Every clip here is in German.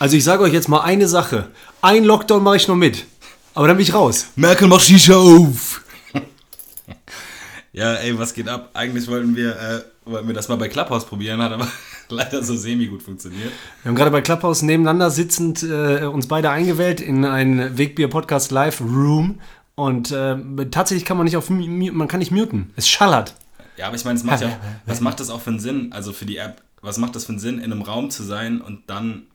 Also ich sage euch jetzt mal eine Sache. Ein Lockdown mache ich noch mit. Aber dann bin ich raus. Merkel macht Shisha auf! ja, ey, was geht ab? Eigentlich wollten wir, äh, wollten wir das mal bei Clubhouse probieren, hat aber leider so semi gut funktioniert. Wir haben gerade bei Clubhouse nebeneinander sitzend äh, uns beide eingewählt in ein Wegbier Podcast Live Room. Und äh, tatsächlich kann man nicht auf man kann nicht muten. Es schallert. Ja, aber ich meine, es macht ja was macht das auch für einen Sinn, also für die App, was macht das für einen Sinn, in einem Raum zu sein und dann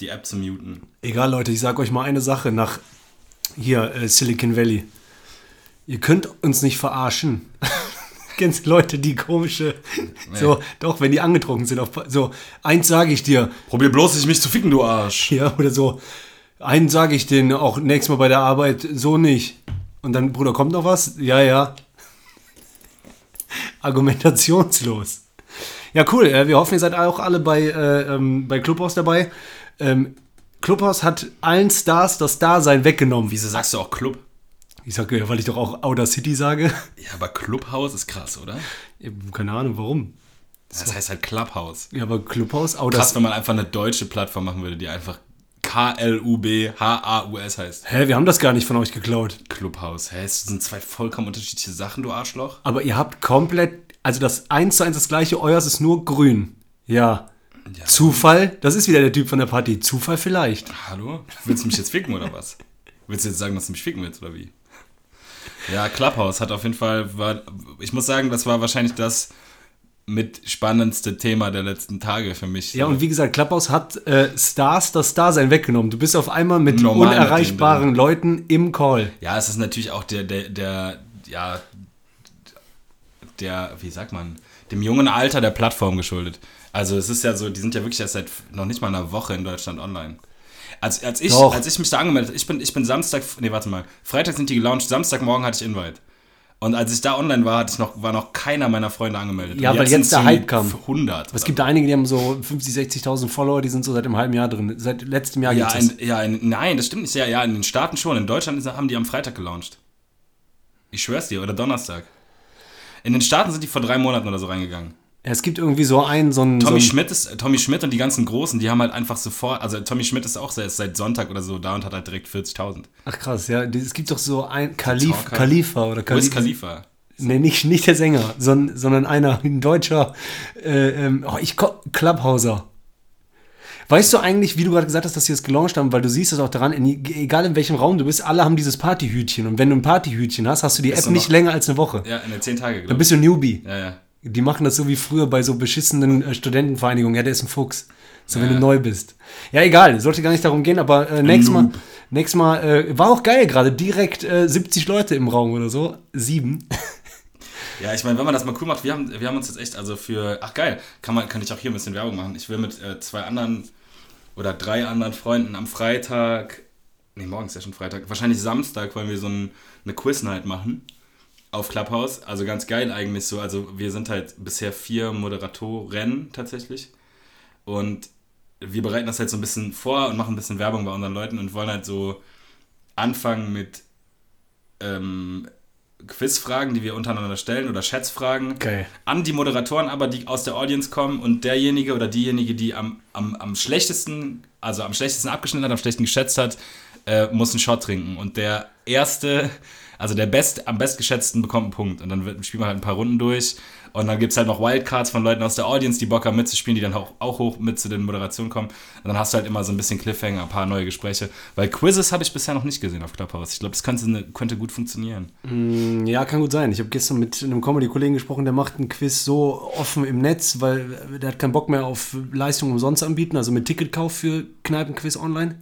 die App zu muten? Egal, Leute, ich sage euch mal eine Sache nach hier äh, Silicon Valley. Ihr könnt uns nicht verarschen. Kennst Leute, die komische, so, doch, wenn die angetrunken sind, auf, so, eins sage ich dir, Probier bloß nicht mich zu ficken, du Arsch! ja, oder so, einen sage ich denen auch nächstes Mal bei der Arbeit, so nicht. Und dann, Bruder, kommt noch was? Ja, ja. Argumentationslos. Ja, cool. äh, Wir hoffen, ihr seid auch alle bei, äh, ähm, bei Clubhouse dabei. Ähm, Clubhouse hat allen Stars das Dasein weggenommen. Wieso sagst du auch Club? Ich sage, weil ich doch auch Outer City sage. Ja, aber Clubhouse ist krass, oder? Keine Ahnung, warum. Das heißt halt Clubhouse. Ja, aber Clubhouse, Outer Krass, wenn man einfach eine deutsche Plattform machen würde, die einfach K-L-U-B-H-A-U-S heißt. Hä, wir haben das gar nicht von euch geklaut. Clubhouse. Hä, es sind zwei vollkommen unterschiedliche Sachen, du Arschloch. Aber ihr habt komplett, also das eins zu eins das gleiche, euers ist nur grün. Ja. Ja. Zufall? Das ist wieder der Typ von der Party. Zufall vielleicht. Hallo? Willst du mich jetzt ficken oder was? Willst du jetzt sagen, dass du mich ficken willst oder wie? Ja, Clubhouse hat auf jeden Fall, war, ich muss sagen, das war wahrscheinlich das mit spannendste Thema der letzten Tage für mich. Ja, und wie gesagt, Clubhouse hat äh, Stars das Dasein weggenommen. Du bist auf einmal mit Normal mit unerreichbaren denen Leuten im Call. Ja, es ist natürlich auch der, der, der, ja, der, wie sagt man, dem jungen Alter der Plattform geschuldet. Also es ist ja so, die sind ja wirklich erst seit noch nicht mal einer Woche in Deutschland online. Als, als, ich, Doch. als ich mich da angemeldet habe, ich bin, ich bin Samstag, nee, warte mal, Freitag sind die gelauncht, Samstagmorgen hatte ich Invite. Und als ich da online war, hatte ich noch, war noch keiner meiner Freunde angemeldet. Ja, Und weil jetzt sind der Hype kam. 100. Es gibt da einige, die haben so 50, 60.000 Follower, die sind so seit einem halben Jahr drin. Seit letztem Jahr ja, gibt's in, ja in, nein, das stimmt nicht. Ja, ja, in den Staaten schon. In Deutschland haben die am Freitag gelauncht. Ich schwör's dir, oder Donnerstag. In den Staaten sind die vor drei Monaten oder so reingegangen. Es gibt irgendwie so einen, so einen. Tommy so einen, Schmidt ist, äh, Tommy Schmidt und die ganzen Großen, die haben halt einfach sofort, also Tommy Schmidt ist auch seit, seit Sonntag oder so da und hat halt direkt 40.000. Ach krass, ja. Es gibt doch so ein Kalif, Talker. Khalifa oder Wo ist Khalifa. Khalifa? Nee, nicht, nicht der Sänger, sondern, sondern einer, ein deutscher, äh, ähm, oh, ich Clubhauser. Weißt du eigentlich, wie du gerade gesagt hast, dass sie das gelauncht haben, weil du siehst es auch daran, in, egal in welchem Raum du bist, alle haben dieses Partyhütchen. Und wenn du ein Partyhütchen hast, hast du die App du nicht noch- länger als eine Woche. Ja, in den 10 Tage, Dann glaube ich. bist du Newbie. Ja, ja. Die machen das so wie früher bei so beschissenen äh, Studentenvereinigungen. Ja, der ist ein Fuchs. So, wenn Ja. du neu bist. Ja, egal, sollte gar nicht darum gehen, aber äh, nächstes Mal, nächstes Mal äh, war auch geil gerade. Direkt äh, 70 Leute im Raum oder so. Sieben. Ja, ich meine, wenn man das mal cool macht, wir haben, wir haben uns jetzt echt, also für, ach geil, kann, man, kann ich auch hier ein bisschen Werbung machen. Ich will mit äh, zwei anderen oder drei anderen Freunden am Freitag, nee, morgen ist ja schon Freitag, wahrscheinlich Samstag wollen wir so ein, eine Quiz-Night machen auf Clubhouse. Also ganz geil eigentlich so. Also wir sind halt bisher vier Moderatoren tatsächlich. Und wir bereiten das halt so ein bisschen vor und machen ein bisschen Werbung bei unseren Leuten und wollen halt so anfangen mit ähm, Quizfragen, die wir untereinander stellen oder Schätzfragen Geil. an die Moderatoren, aber die aus der Audience kommen und derjenige oder diejenige, die am, am, am schlechtesten, also am schlechtesten abgeschnitten hat, am schlechtesten geschätzt hat, äh, muss einen Shot trinken. Und der erste, also der best, am bestgeschätzten bekommt einen Punkt. Und dann wird, spielen wir halt ein paar Runden durch. Und dann gibt es halt noch Wildcards von Leuten aus der Audience, die Bock haben mitzuspielen, die dann auch, auch hoch mit zu den Moderationen kommen. Und dann hast du halt immer so ein bisschen Cliffhanger, ein paar neue Gespräche. Weil Quizzes habe ich bisher noch nicht gesehen auf Clubhouse. Ich glaube, das könnte, könnte gut funktionieren. Mm, Ja, kann gut sein. Ich habe gestern mit einem Comedy-Kollegen gesprochen, der macht einen Quiz so offen im Netz, weil der hat keinen Bock mehr auf Leistungen umsonst anbieten, also mit Ticketkauf für Kneipenquiz online.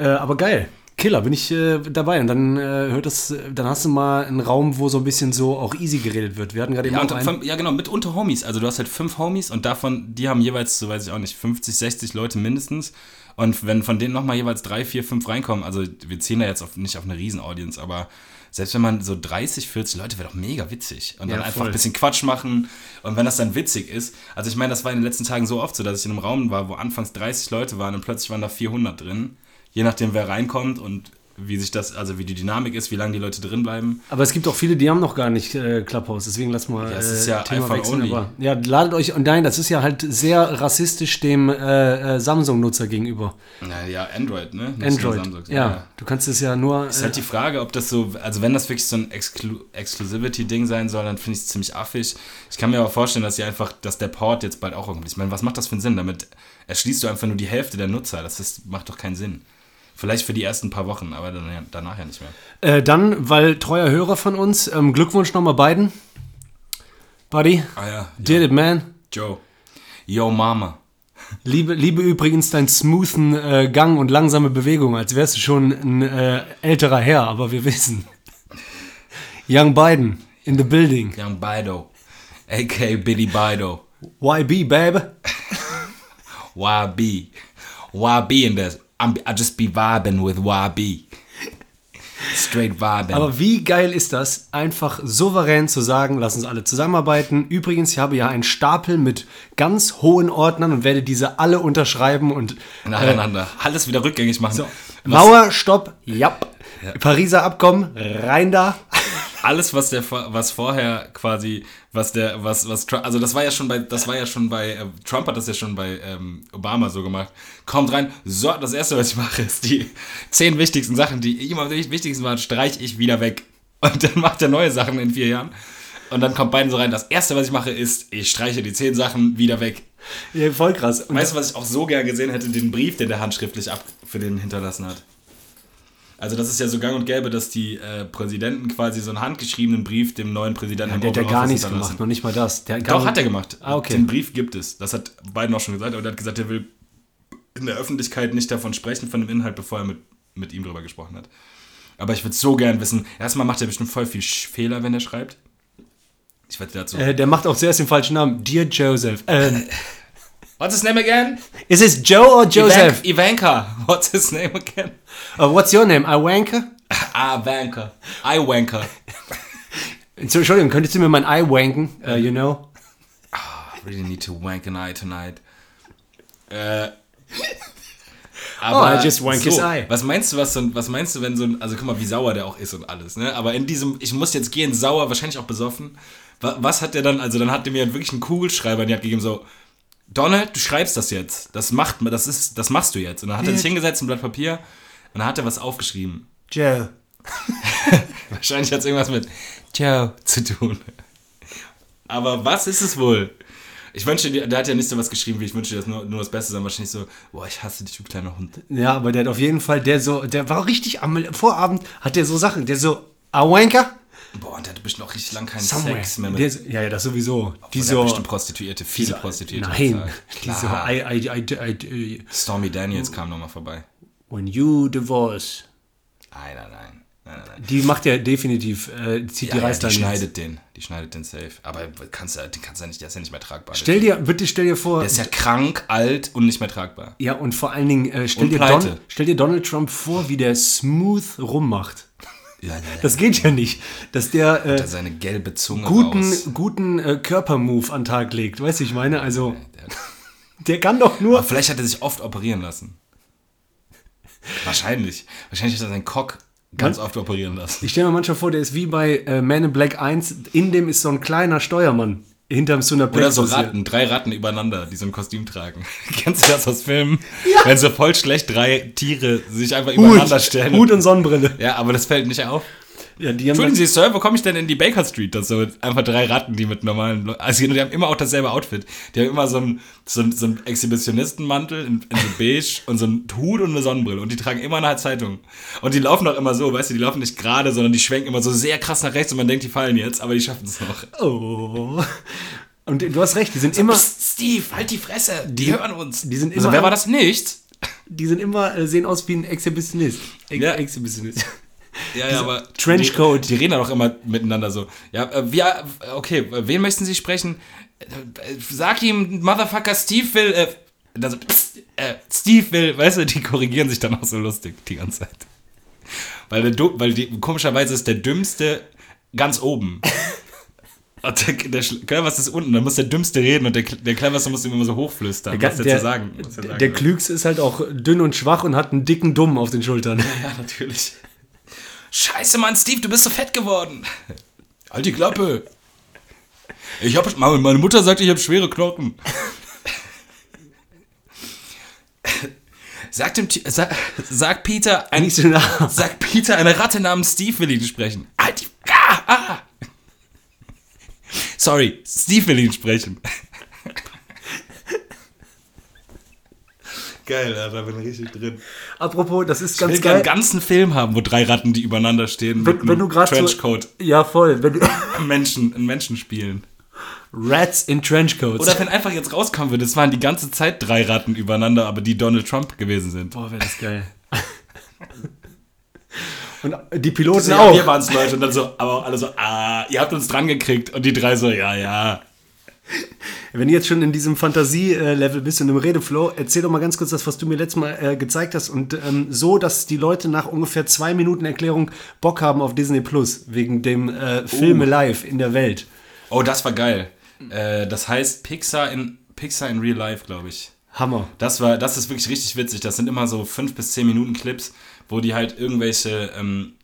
Äh, aber geil. Killer, bin ich äh, dabei. Und dann äh, hört das, dann hast du mal einen Raum, wo so ein bisschen so auch easy geredet wird. Wir hatten gerade eben Ja, einen. fünf- ja, genau, mit unter Homies. Also du hast halt fünf Homies und davon, die haben jeweils, so weiß ich auch nicht, 50, 60 Leute mindestens. Und wenn von denen nochmal jeweils drei, vier, fünf reinkommen, also wir ziehen da jetzt auf, nicht auf eine Riesen-Audience, aber selbst wenn man so 30, 40 Leute, wäre doch mega witzig. Und dann Ja, einfach ein bisschen Quatsch machen. Und wenn das dann witzig ist, also ich meine, das war in den letzten Tagen so oft so, dass ich in einem Raum war, wo anfangs 30 Leute waren und plötzlich waren da 400 drin. Je nachdem, wer reinkommt und wie sich das, also wie die Dynamik ist, wie lange die Leute drin bleiben. Aber es gibt auch viele, die haben noch gar nicht äh, Clubhouse, deswegen lass mal Ja, es ist ja äh, Thema wechseln. only. Aber, ja, ladet euch, und nein, das ist ja halt sehr rassistisch dem äh, äh, Samsung-Nutzer gegenüber. Naja, Android, ne? Nicht Android. Samsung. ja, du kannst es ja nur. Ist halt die Frage, ob das so, also wenn das wirklich so ein Exclu Exclusivity-Ding sein soll, dann finde ich es ziemlich affig. Ich kann mir aber vorstellen, dass sie einfach, dass der Port jetzt bald auch irgendwie, ich meine, was macht das für einen Sinn? Damit erschließt du einfach nur die Hälfte der Nutzer. Das ist, macht doch keinen Sinn. Vielleicht für die ersten paar Wochen, aber dann, ja, danach ja nicht mehr. Äh, dann, weil treuer Hörer von uns, ähm, Glückwunsch nochmal beiden. Buddy, Ah ja, did it, man. Joe. Yo, Mama. Liebe, liebe übrigens deinen smoothen äh, Gang und langsame Bewegung, als wärst du schon ein äh, älterer Herr, aber wir wissen. Young Biden in the building. Young Bido. A.K. Biddy Bido. YB, baby. YB. YB in this. I'm, I just be vibing with YB. Straight vibing. Aber wie geil ist das, einfach souverän zu sagen, lass uns alle zusammenarbeiten. Übrigens, ich habe ja einen Stapel mit ganz hohen Ordnern und werde diese alle unterschreiben und Nacheinander. Alles wieder rückgängig machen. so. Mauer, Stopp, japp. Pariser Abkommen, rein da. Alles was der was vorher quasi was der was was Trump, also das war ja schon bei das war ja schon bei äh, Trump hat das ja schon bei ähm, Obama so gemacht. Kommt rein so das erste was ich mache ist die zehn wichtigsten Sachen die ihm am wichtigsten waren streich ich wieder weg. Und dann macht er neue Sachen in vier Jahren. Und dann kommt Biden so rein das erste was ich mache ist ich streiche die zehn Sachen wieder weg. Ja, voll krass. Und weißt du was ich auch so gern gesehen hätte? Den Brief den der handschriftlich ab für den hinterlassen hat also das ist ja so gang und gäbe, dass die äh, Präsidenten quasi so einen handgeschriebenen Brief dem neuen Präsidenten im der hat ja gar nichts gemacht, noch nicht mal das. Der Doch, hat er gemacht. Ah, okay. Den Brief gibt es. Das hat Biden auch schon gesagt. Aber er hat gesagt, er will in der Öffentlichkeit nicht davon sprechen, von dem Inhalt, bevor er mit, mit ihm drüber gesprochen hat. Aber ich würde so gern wissen, erstmal macht er bestimmt voll viel Fehler, wenn er schreibt. Ich werde dazu. Äh, der macht auch zuerst den falschen Namen. Dear Joseph. Ähm, What's his name again? ist es Joe or Joseph? Ivanka. Ivanka. What's his name again? Uh, what's your name? Iwanka? Ah, Ivanka. Iwanka. Entschuldigung, könntest du mir mein Ei wanken? Uh, you know? I really need to wank an eye tonight. Äh, Oh, I just wank his eye. Was meinst du, was, so was meinst du, wenn so ein, also guck mal, wie sauer der auch ist und alles, ne? Aber in diesem, ich muss jetzt gehen, sauer, wahrscheinlich auch besoffen. Was, was hat der dann, also dann hat der mir wirklich einen Kugelschreiber in die Hand gegeben, so, Donald, du schreibst das jetzt. Das macht, das ist, das machst du jetzt. Und dann hat er sich hingesetzt, ein Blatt Papier, und dann hat er was aufgeschrieben. Joe. Wahrscheinlich hat es irgendwas mit Ciao zu tun. Aber was ist es wohl? Ich wünsche dir, der hat ja nicht so was geschrieben, wie ich wünsche dir das nur, nur das Beste, sondern wahrscheinlich so, boah, ich hasse dich, du kleiner Hund. Ja, aber der hat auf jeden Fall, der so, der war richtig am Vorabend, hat der so Sachen, der so, Iwanka? Boah, und der hatte bestimmt auch richtig lang keinen Somewhere. Sex mehr mit. Der, so- ja, ja, das sowieso. Die die so, so, bestimmt Prostituierte, viele Prostituierte. nein, die so. I, I, I, I, Stormy Daniels kam nochmal vorbei. when you divorce. Nein, nein, nein. nein, nein, nein. Die macht ja definitiv, äh, zieht Ja, die ja, Reißleine. die jetzt. schneidet den. Die schneidet den safe. Aber kannst du, den kannst du ja nicht, der ist ja nicht mehr tragbar. Stell dir, bitte stell dir vor, der ist ja krank, alt und nicht mehr tragbar. ja, und vor allen Dingen, äh, stell, dir. Don, stell dir Donald Trump vor, wie der smooth rummacht. Ja, ja, Das geht ja nicht, dass der äh, Der seine gelbe Zunge guten, raus. guten äh, Körpermove an den Tag legt. Weißt du, ich meine, also, der kann doch nur. Aber vielleicht hat er sich oft operieren lassen. Wahrscheinlich. Wahrscheinlich hat er seinen Cock ganz oft operieren lassen. Ich stelle mir manchmal vor, der ist wie bei äh, Man in Black 1, in dem ist so ein kleiner Steuermann hinterm Sunaplex. Oder so Ratten, drei Ratten übereinander, die so ein Kostüm tragen. Kennst du das aus Filmen? Wenn so voll schlecht drei Tiere sich einfach übereinander Hut, stellen. Hut und Sonnenbrille. ja, aber das fällt nicht auf. Ja, die haben Entschuldigen Sie, Sir, wo komme ich denn in die Baker Street? Das so einfach drei Ratten, die mit normalen Leuten. Also die haben immer auch dasselbe Outfit. Die haben immer so einen, so einen, so einen Exhibitionistenmantel in, in so beige und so einen Hut und eine Sonnenbrille. Und die tragen immer eine Zeitung. Und die laufen auch immer so, weißt du, die laufen nicht gerade, sondern die schwenken immer so sehr krass nach rechts und man denkt, die fallen jetzt, aber die schaffen es noch. Oh. Und du hast recht, die sind immer, Psst, Steve, halt die Fresse, die, hören uns. die sind also, immer- wer war das nicht? die sind immer, äh, sehen aus wie ein Exhibitionist. Ex Ja. Exhibitionist. Ja, ja, aber. Trenchcoat. Die, die reden doch immer miteinander so. Ja, äh, wir, äh, okay, wen möchten Sie sprechen? Äh, Sag ihm, Motherfucker, Steve will. Äh, also, pst, äh, Steve will, weißt du, die korrigieren sich dann auch so lustig die ganze Zeit. Weil, der, weil die, komischerweise ist der Dümmste ganz oben. Und der, der Cleverste ist unten, dann muss der Dümmste reden und der, der Cleverste muss ihm immer so hochflüstern, was der, der, zu sagen, was er sagen der will. Klügste ist halt auch dünn und schwach und hat einen dicken Dumm auf den Schultern. Ja, natürlich. Scheiße, Mann, Steve, du bist so fett geworden. Halt die Klappe. Ich hab, meine Mutter sagt, ich habe schwere Knochen. Sagt, dem, sag, sag Peter, ein, Nicht so nah. sag Peter, eine Ratte namens Steve will ihn sprechen. Halt die, ah, ah. Sorry, Steve will ihn sprechen. Geil, Alter, bin richtig drin. Apropos, das ist Ich will ganz gerne einen geil. ganzen Film haben, wo drei Ratten, die übereinander stehen, Wenn, wenn du gerade so, Trenchcoat ja voll, wenn du, Menschen, einen Menschen spielen. Rats in Trenchcoats. Oder wenn einfach jetzt rauskommen würde, es waren die ganze Zeit drei Ratten übereinander, aber die Donald Trump gewesen sind. Boah, wäre das geil. Und die Piloten ja, auch. wir waren es Leute und dann so, aber auch alle so, ah, ihr habt uns dran gekriegt und die drei so, ja, ja. Wenn du jetzt schon in diesem Fantasie-Level bist und im Redeflow, erzähl doch mal ganz kurz das, was du mir letztes Mal äh, gezeigt hast. Und ähm, so, dass die Leute nach ungefähr zwei Minuten Erklärung Bock haben auf Disney Plus, wegen dem äh, Filme live in der Welt. Oh, das war geil. Äh, das heißt Pixar in, Pixar in Real Life, glaube ich. Hammer. Das war, das ist wirklich richtig witzig. Das sind immer so fünf bis zehn Minuten Clips, wo die halt irgendwelche ähm,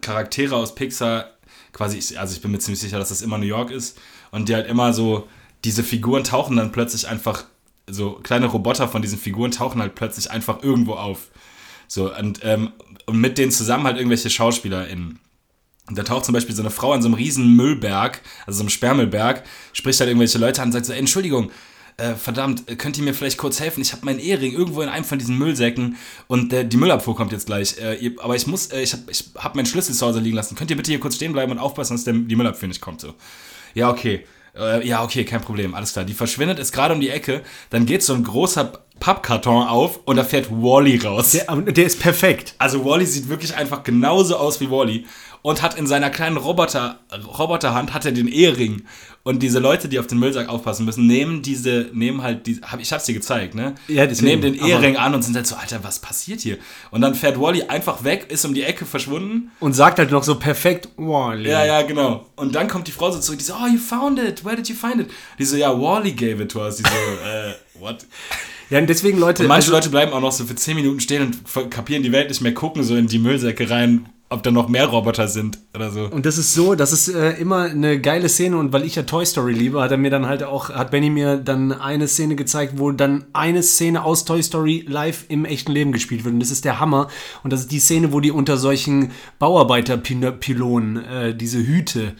Charaktere aus Pixar, quasi, also ich bin mir ziemlich sicher, dass das immer New York ist, und die halt immer so, diese Figuren tauchen dann plötzlich einfach, so kleine Roboter von diesen Figuren tauchen halt plötzlich einfach irgendwo auf. So, und, ähm, und mit denen zusammen halt irgendwelche SchauspielerInnen. Und da taucht zum Beispiel so eine Frau an so einem riesen Müllberg, also so einem Sperrmüllberg, spricht halt irgendwelche Leute an und sagt so, "Ey, Entschuldigung, äh, verdammt, äh, könnt ihr mir vielleicht kurz helfen? Ich habe meinen Ehering irgendwo in einem von diesen Müllsäcken und äh, die Müllabfuhr kommt jetzt gleich. Äh, ihr, aber ich muss, äh, ich habe ich hab meinen Schlüssel zu Hause liegen lassen. Könnt ihr bitte hier kurz stehen bleiben und aufpassen, dass der, die Müllabfuhr nicht kommt? So. Ja, okay. Äh, ja, okay, kein Problem, alles klar. Die verschwindet, ist gerade um die Ecke, dann geht so ein großer Pappkarton auf und da fährt Wally raus. Der, der ist perfekt. Also Wally sieht wirklich einfach genauso aus wie Wally und hat in seiner kleinen Roboter, Roboterhand hat er den Ehering. Und diese Leute, die auf den Müllsack aufpassen müssen, nehmen diese, nehmen halt die, hab, ich hab's dir gezeigt, ne? Ja, die deswegen, nehmen den Ehering an und sind halt so, Alter, was passiert hier? Und dann fährt Wally einfach weg, ist um die Ecke verschwunden. Und sagt halt noch so perfekt, Wally. Ja, ja, genau. Und dann kommt die Frau so zurück, die so, oh, you found it, where did you find it? Die so, ja, Wally gave it to us. Die so, äh, what? Ja, und deswegen, Leute, Und manche also- Leute bleiben auch noch so für 10 Minuten stehen und kapieren die Welt nicht mehr, gucken so in die Müllsäcke rein, ob da noch mehr Roboter sind oder so. Und das ist so, das ist äh, immer eine geile Szene und weil ich ja Toy Story liebe, hat er mir dann halt auch, hat Benny mir dann eine Szene gezeigt, wo dann eine Szene aus Toy Story live im echten Leben gespielt wird und das ist der Hammer und das ist die Szene, wo die unter solchen Bauarbeiterpilonen äh, diese Hüte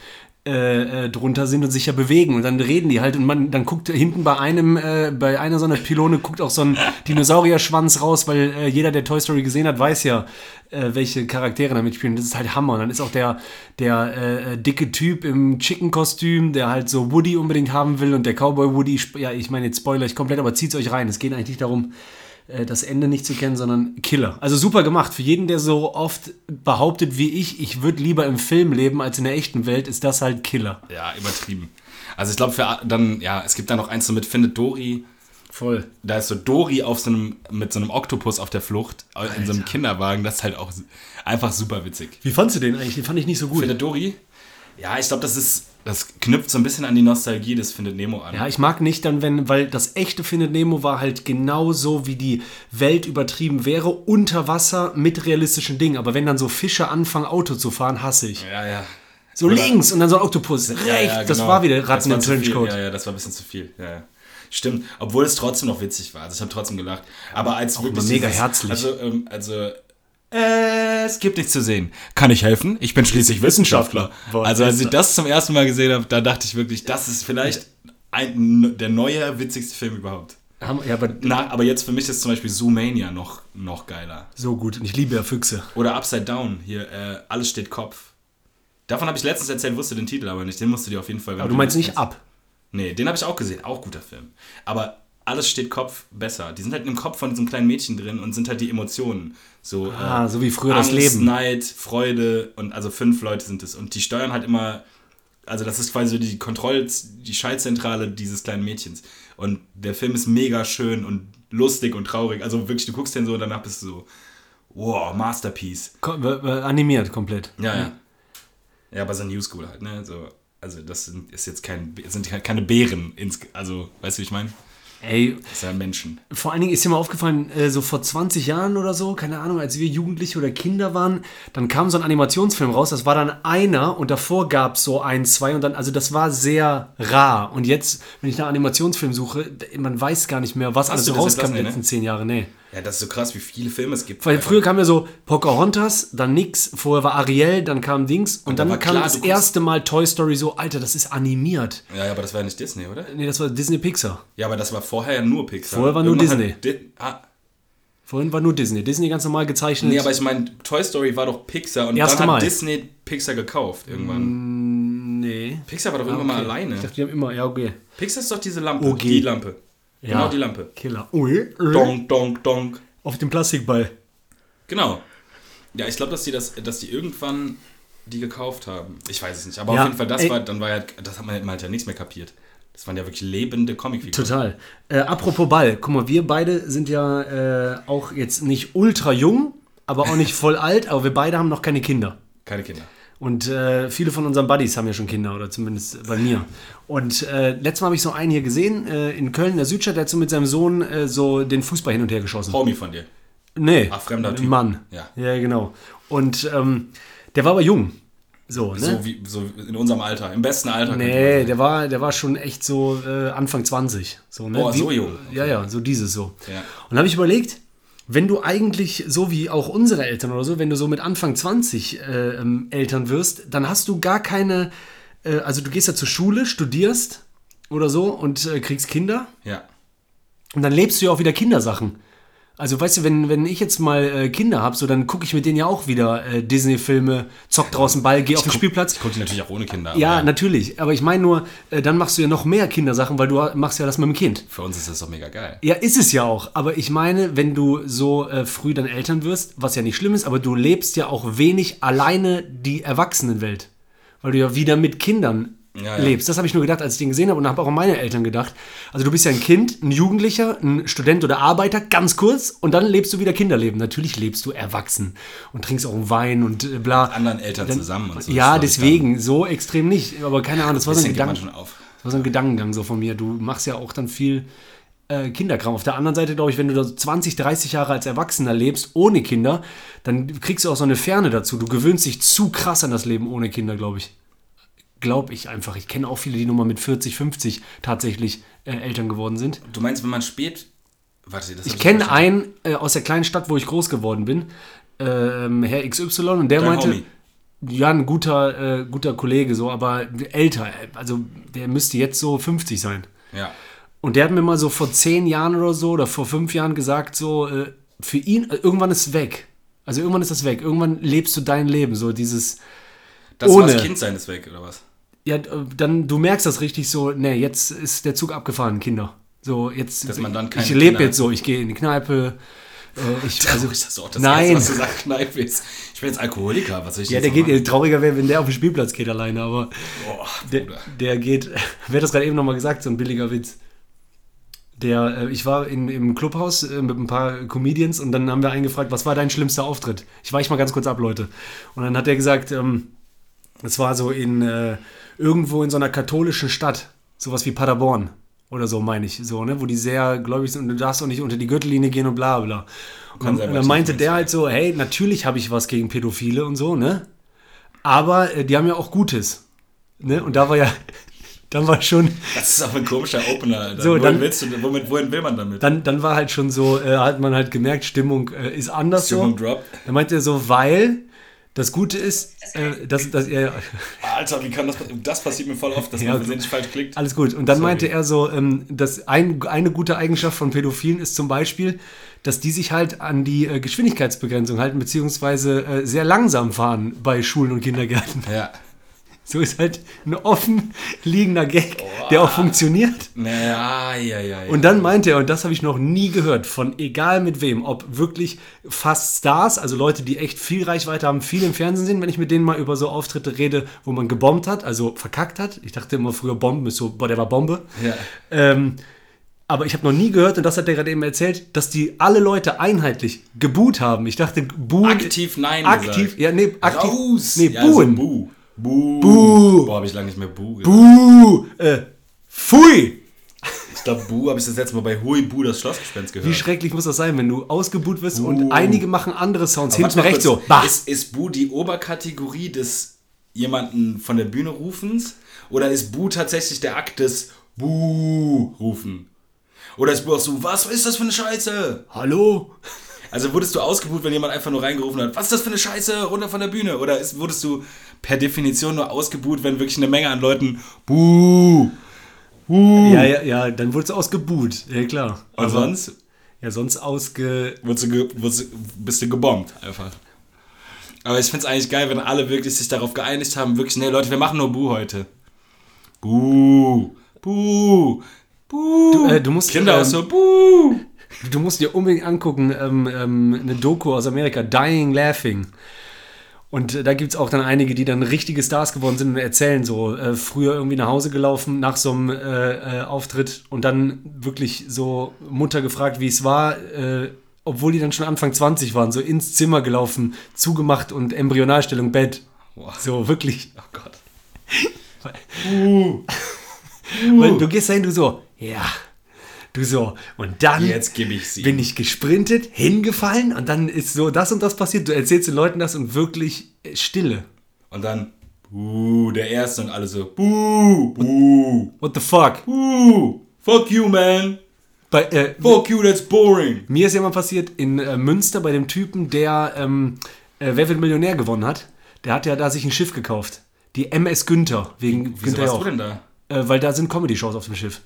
äh, äh, drunter sind und sich ja bewegen und dann reden die halt und man dann guckt hinten bei einem äh, bei einer so einer Pylone guckt auch so ein Dinosaurierschwanz raus, weil äh, jeder der Toy Story gesehen hat, weiß ja äh, welche Charaktere damit spielen. Das ist halt Hammer. Und dann ist auch der der dicke Typ im Chicken Kostüm, der halt so Woody unbedingt haben will und der Cowboy Woody, ja, ich meine jetzt spoiler ich komplett, aber zieht's euch rein. Es geht eigentlich nicht darum äh, das Ende nicht zu kennen, sondern Killer. Also super gemacht. Für jeden, der so oft behauptet wie ich, ich würde lieber im Film leben als in der echten Welt, ist das halt Killer. Ja, übertrieben. Also ich glaube, für dann, ja, es gibt da noch eins so mit Findet Dory. Voll. Da ist so Dory auf so einem, mit so einem Oktopus auf der Flucht in so einem Kinderwagen. Das ist halt auch einfach super witzig. Wie fandst du den eigentlich? Den fand ich nicht so gut. Findet Dory? Ja, ich glaube, das ist, das knüpft so ein bisschen an die Nostalgie des Findet Nemo an. Ja, ich mag nicht dann, wenn, weil das echte Findet Nemo war halt genauso, wie die Welt übertrieben wäre, unter Wasser mit realistischen Dingen. Aber wenn dann so Fische anfangen, Auto zu fahren, hasse ich. ja. ja. So Oder- links und dann so ein Oktopus. Rechts. Ja, ja, Das genau. war wieder Ratten im. Trenchcoat. Ja, ja, das war ein bisschen zu viel. Ja, ja. Stimmt, obwohl es trotzdem noch witzig war. Also ich habe trotzdem gelacht. Aber als wirklich immer mega dieses- herzlich. Also, ähm, also es gibt nichts zu sehen. Kann ich helfen? Ich bin schließlich Wissenschaftler. Also als ich das zum ersten Mal gesehen habe, da dachte ich wirklich, das ist vielleicht ein, der neue, witzigste Film überhaupt. Ja, aber Na, aber jetzt für mich ist zum Beispiel Zoomania noch, noch geiler. so gut. Ich liebe ja Füchse. Oder Upside Down, hier, äh, alles steht Kopf. Davon habe ich letztens erzählt, wusste den Titel aber nicht. Den musst du dir auf jeden Fall. Aber du meinst nicht ab. Nee, den habe ich auch gesehen. Auch guter Film. Aber alles steht Kopf besser. Die sind halt im Kopf von diesem kleinen Mädchen drin und sind halt die Emotionen. So, Ah, äh, so wie früher Angst, das Leben. Neid, Freude und also fünf Leute sind es. Und die steuern halt immer, also das ist quasi so die Kontroll-, die Schaltzentrale dieses kleinen Mädchens. Und der Film ist mega schön und lustig und traurig. Also wirklich, du guckst den so und danach bist du so, wow, Masterpiece. Ko äh, animiert komplett. Ja, ja. Ja, aber so New School halt, ne? So, also das sind, ist jetzt kein, sind keine Bären, ins, also, weißt du, wie ich meine? Ey, Das sind ja Menschen. vor allen Dingen ist dir mal aufgefallen, äh, so vor 20 Jahren oder so, keine Ahnung, als wir Jugendliche oder Kinder waren, dann kam so ein Animationsfilm raus, das war dann einer und davor gab es so ein, zwei und dann, also das war sehr rar. Und jetzt, wenn ich nach Animationsfilm suche, man weiß gar nicht mehr, was alles so rauskam in den letzten zehn Jahren. Nee. Ja, das ist so krass, wie viele Filme es gibt. Weil früher kam ja so Pocahontas, dann nix, vorher war Ariel, dann kam Dings und, da dann war kam klar, das erste Mal Toy Story so, Alter, das ist animiert. Ja, ja, aber das war ja nicht Disney, oder? Nee, das war Disney Pixar. Ja, aber das war vorher ja nur Pixar. Vorher war nur Irgendwann Disney. Di ah, Vorhin war nur Disney. Disney ganz normal gezeichnet. nee, aber ich meine, Toy Story war doch Pixar und Erste dann hat Mal. Disney Pixar gekauft irgendwann. nee. Pixar war doch irgendwann mal Okay. alleine. Ich dachte, die haben immer, ja, okay. Pixar ist doch diese Lampe. OG. Die Lampe. Ja. Genau die Lampe. Killer. Ui, ui. Donk, donk, donk. Auf dem Plastikball. Genau. Ja, ich glaube, dass die das, dass die irgendwann die gekauft haben. Ich weiß es nicht. Aber Ja, auf jeden Fall, das ey. war, dann war ja, das hat man, man hat ja nichts mehr kapiert. Das waren ja wirklich lebende Comicfiguren. Total. Äh, apropos Ball, guck mal, wir beide sind ja äh, auch jetzt nicht ultra jung, aber auch nicht voll alt, aber wir beide haben noch keine Kinder. Keine Kinder. Und äh, viele von unseren Buddies haben ja schon Kinder, oder zumindest bei mir. Und äh, letztes Mal habe ich so einen hier gesehen, äh, in Köln, in der Südstadt, der hat so mit seinem Sohn äh, so den Fußball hin und her geschossen. Homie von dir. Nee. Ach, fremder Typ. Mann. Ja. Ja, genau. Und ähm, der war aber jung. So, ne? So wie so in unserem Alter. Im besten Alter. Nee, der war, der war schon echt so äh, Anfang 20. So, ne? Boah, so jung. Ja, ja, so dieses so. Ja. Und dann habe ich überlegt, wenn du eigentlich so wie auch unsere Eltern oder so, wenn du so mit Anfang 20 äh, ähm, Eltern wirst, dann hast du gar keine, äh, also du gehst ja zur Schule, studierst oder so und äh, kriegst Kinder Ja. und dann lebst du ja auch wieder Kindersachen. Also weißt du, wenn, wenn ich jetzt mal äh, Kinder habe, so dann gucke ich mit denen ja auch wieder äh, Disney-Filme, zock draußen Ball, geh auf den Spielplatz. Ich gucke die natürlich auch ohne Kinder. aber Ja, natürlich. Aber ich meine nur, äh, dann machst du ja noch mehr Kindersachen, weil du machst ja das mit dem Kind. Für uns ist das doch mega geil. Ja, ist es ja auch. Aber ich meine, wenn du so äh, früh dann Eltern wirst, was ja nicht schlimm ist, aber du lebst ja auch wenig alleine die Erwachsenenwelt. Weil du ja wieder mit Kindern Ja, ja. lebst. Das habe ich nur gedacht, als ich den gesehen habe und habe auch an meine Eltern gedacht. Also du bist ja ein Kind, ein Jugendlicher, ein Student oder Arbeiter, ganz kurz, und dann lebst du wieder Kinderleben. Natürlich lebst du erwachsen und trinkst auch Wein und äh, bla. Anderen Eltern zusammen und so. ja, deswegen, so extrem nicht. Aber keine Ahnung, das war so dann, ein bisschen geht man Gedanke. schon auf. Das war so ein Gedankengang so von mir. Du machst ja auch dann viel äh, Kinderkram. Auf der anderen Seite, glaube ich, wenn du da so 20, 30 Jahre als Erwachsener lebst, ohne Kinder, dann kriegst du auch so eine Ferne dazu. Du gewöhnst dich zu krass an das Leben ohne Kinder, glaube ich. Glaube ich einfach. Ich kenne auch viele, die nur mal mit 40, 50 tatsächlich äh, Eltern geworden sind. Du meinst, wenn man spät. Warte, das Ich kenne einen äh, aus der kleinen Stadt, wo ich groß geworden bin, ähm, Herr XY, und der Dein meinte, Homie. ja, ein guter, äh, guter Kollege, so, aber älter, also der müsste jetzt so 50 sein. Ja. Und der hat mir mal so vor zehn Jahren oder so oder vor fünf Jahren gesagt, so, äh, für ihn, äh, irgendwann ist weg. Also irgendwann ist das weg. Irgendwann lebst du dein Leben, so dieses, Das Ohne. war's Kindsein ist weg, oder was? ja, äh, dann, du merkst das richtig so, nee, jetzt ist der Zug abgefahren, Kinder. So, jetzt, Dass man dann keine ich lebe jetzt so, ich gehe in die Kneipe, äh, ich, also, dass du auch das nein. Erste, was du sagst, Kneipe ist. Ich bin jetzt Alkoholiker, was soll ich ja, der geht, machen? trauriger wäre, wenn der auf den Spielplatz geht alleine, aber Boah, der, der geht, wer hat das gerade eben nochmal gesagt, so ein billiger Witz. Der, äh, ich war in, im Clubhaus äh, mit ein paar Comedians und dann haben wir einen gefragt, was war dein schlimmster Auftritt? Ich weiche mal ganz kurz ab, Leute. Und dann hat er gesagt, ähm, es war so in äh, irgendwo in so einer katholischen Stadt, sowas wie Paderborn oder so, meine ich, so, ne, wo die sehr gläubig sind und du darfst auch nicht unter die Gürtellinie gehen und bla bla. Und, dann- und dann meinte der halt so, hey, natürlich habe ich was gegen Pädophile und so, ne? Aber äh, die haben ja auch Gutes. Ne? Und da war ja, dann war schon, Das ist aber ein komischer Opener, Alter. So, wohin, dann- willst du, womit, wohin will man damit? dann, dann war halt schon so, äh, hat man halt gemerkt, Stimmung äh, ist anders Stimmung so. drop. Dann meinte er so, weil das Gute ist, äh, dass, dass er, Alter, wie kann das passieren? Das passiert mir voll oft, dass Ja, man versehentlich falsch klickt. alles gut. Und dann Sorry. meinte er so, ähm, dass ein, eine gute Eigenschaft von Pädophilen ist zum Beispiel, dass die sich halt an die äh, Geschwindigkeitsbegrenzung halten, beziehungsweise äh, sehr langsam fahren bei Schulen und Kindergärten. Ja. So ist halt ein offen liegender Gag, der auch funktioniert. Naja, ja, ja, ja. Und dann meinte er, und das habe ich noch nie gehört, von egal mit wem, ob wirklich fast Stars, also Leute, die echt viel Reichweite haben, viel im Fernsehen sind, wenn ich mit denen mal über so Auftritte rede, wo man gebombt hat, also verkackt hat. Ich dachte immer früher Bomben ist so, boah, der war Bombe. Ja. Ähm, aber ich habe noch nie gehört, und das hat er gerade eben erzählt, dass die alle Leute einheitlich geboot haben. Ich dachte, buhen. Aktiv Nein Aktiv, gesagt. ja, nee, aktiv. Raus! Nee, ja, buhen. So buh. Buh. Buh. Boah, habe ich lange nicht mehr Buh gesagt. Buh! Äh, pfui! Ich glaube, Bu habe ich das letzte Mal bei Hui Bu das Schlossgespenst gehört. Wie schrecklich muss das sein, wenn du ausgebuht wirst und einige machen andere Sounds. Hinten rechts so. Bah. Ist, ist Bu die Oberkategorie des jemanden von der Bühne rufens? Oder ist Bu tatsächlich der Akt des Bu rufen? Oder ist Bu auch so, was ist das für eine Scheiße? Hallo? Also wurdest du ausgebuht, wenn jemand einfach nur reingerufen hat, was ist das für eine Scheiße, runter von der Bühne? Oder ist, wurdest du per Definition nur ausgebuht, wenn wirklich eine Menge an Leuten Bu, Bu. Ja, ja, ja, dann wurdest du ausgebuht. Ja, klar. Und Aber- sonst Ja, sonst ausge. wurdest du, ge, wurdest, bist du gebombt einfach. Aber ich finde es eigentlich geil, wenn alle wirklich sich darauf geeinigt haben, wirklich, nee Leute, wir machen nur Bu heute. Bu, Bu, Bu. Du, äh, du musst, Kinder ähm, auch so, Bu. Du musst dir unbedingt angucken, ähm, ähm, eine Doku aus Amerika, Dying Laughing. Und äh, da gibt es auch dann einige, die dann richtige Stars geworden sind und erzählen so, äh, früher irgendwie nach Hause gelaufen nach so einem äh, äh, Auftritt und dann wirklich so Mutter gefragt, wie es war, äh, obwohl die dann schon Anfang 20 waren, so ins Zimmer gelaufen, zugemacht und Embryonalstellung, Bett. Boah. So, wirklich. Oh Gott. Weil du gehst dahin, du so, ja, du so. Und dann Jetzt gebe ich sie. bin ich gesprintet, hingefallen und dann ist so das und das passiert. Du erzählst den Leuten das und wirklich äh, Stille. Und dann, Bu, der Erste und alle so, Bu, Bu, What the fuck? Bu. Fuck you, man. Bei, äh, Fuck you, that's boring. mir ist ja mal passiert in äh, Münster bei dem Typen, der ähm, äh, Wer wird Millionär gewonnen hat. Der hat ja da sich ein Schiff gekauft. Die MS Günther. Wegen Wieso Günther warst du denn da? Äh, weil da sind Comedy-Shows auf dem Schiff.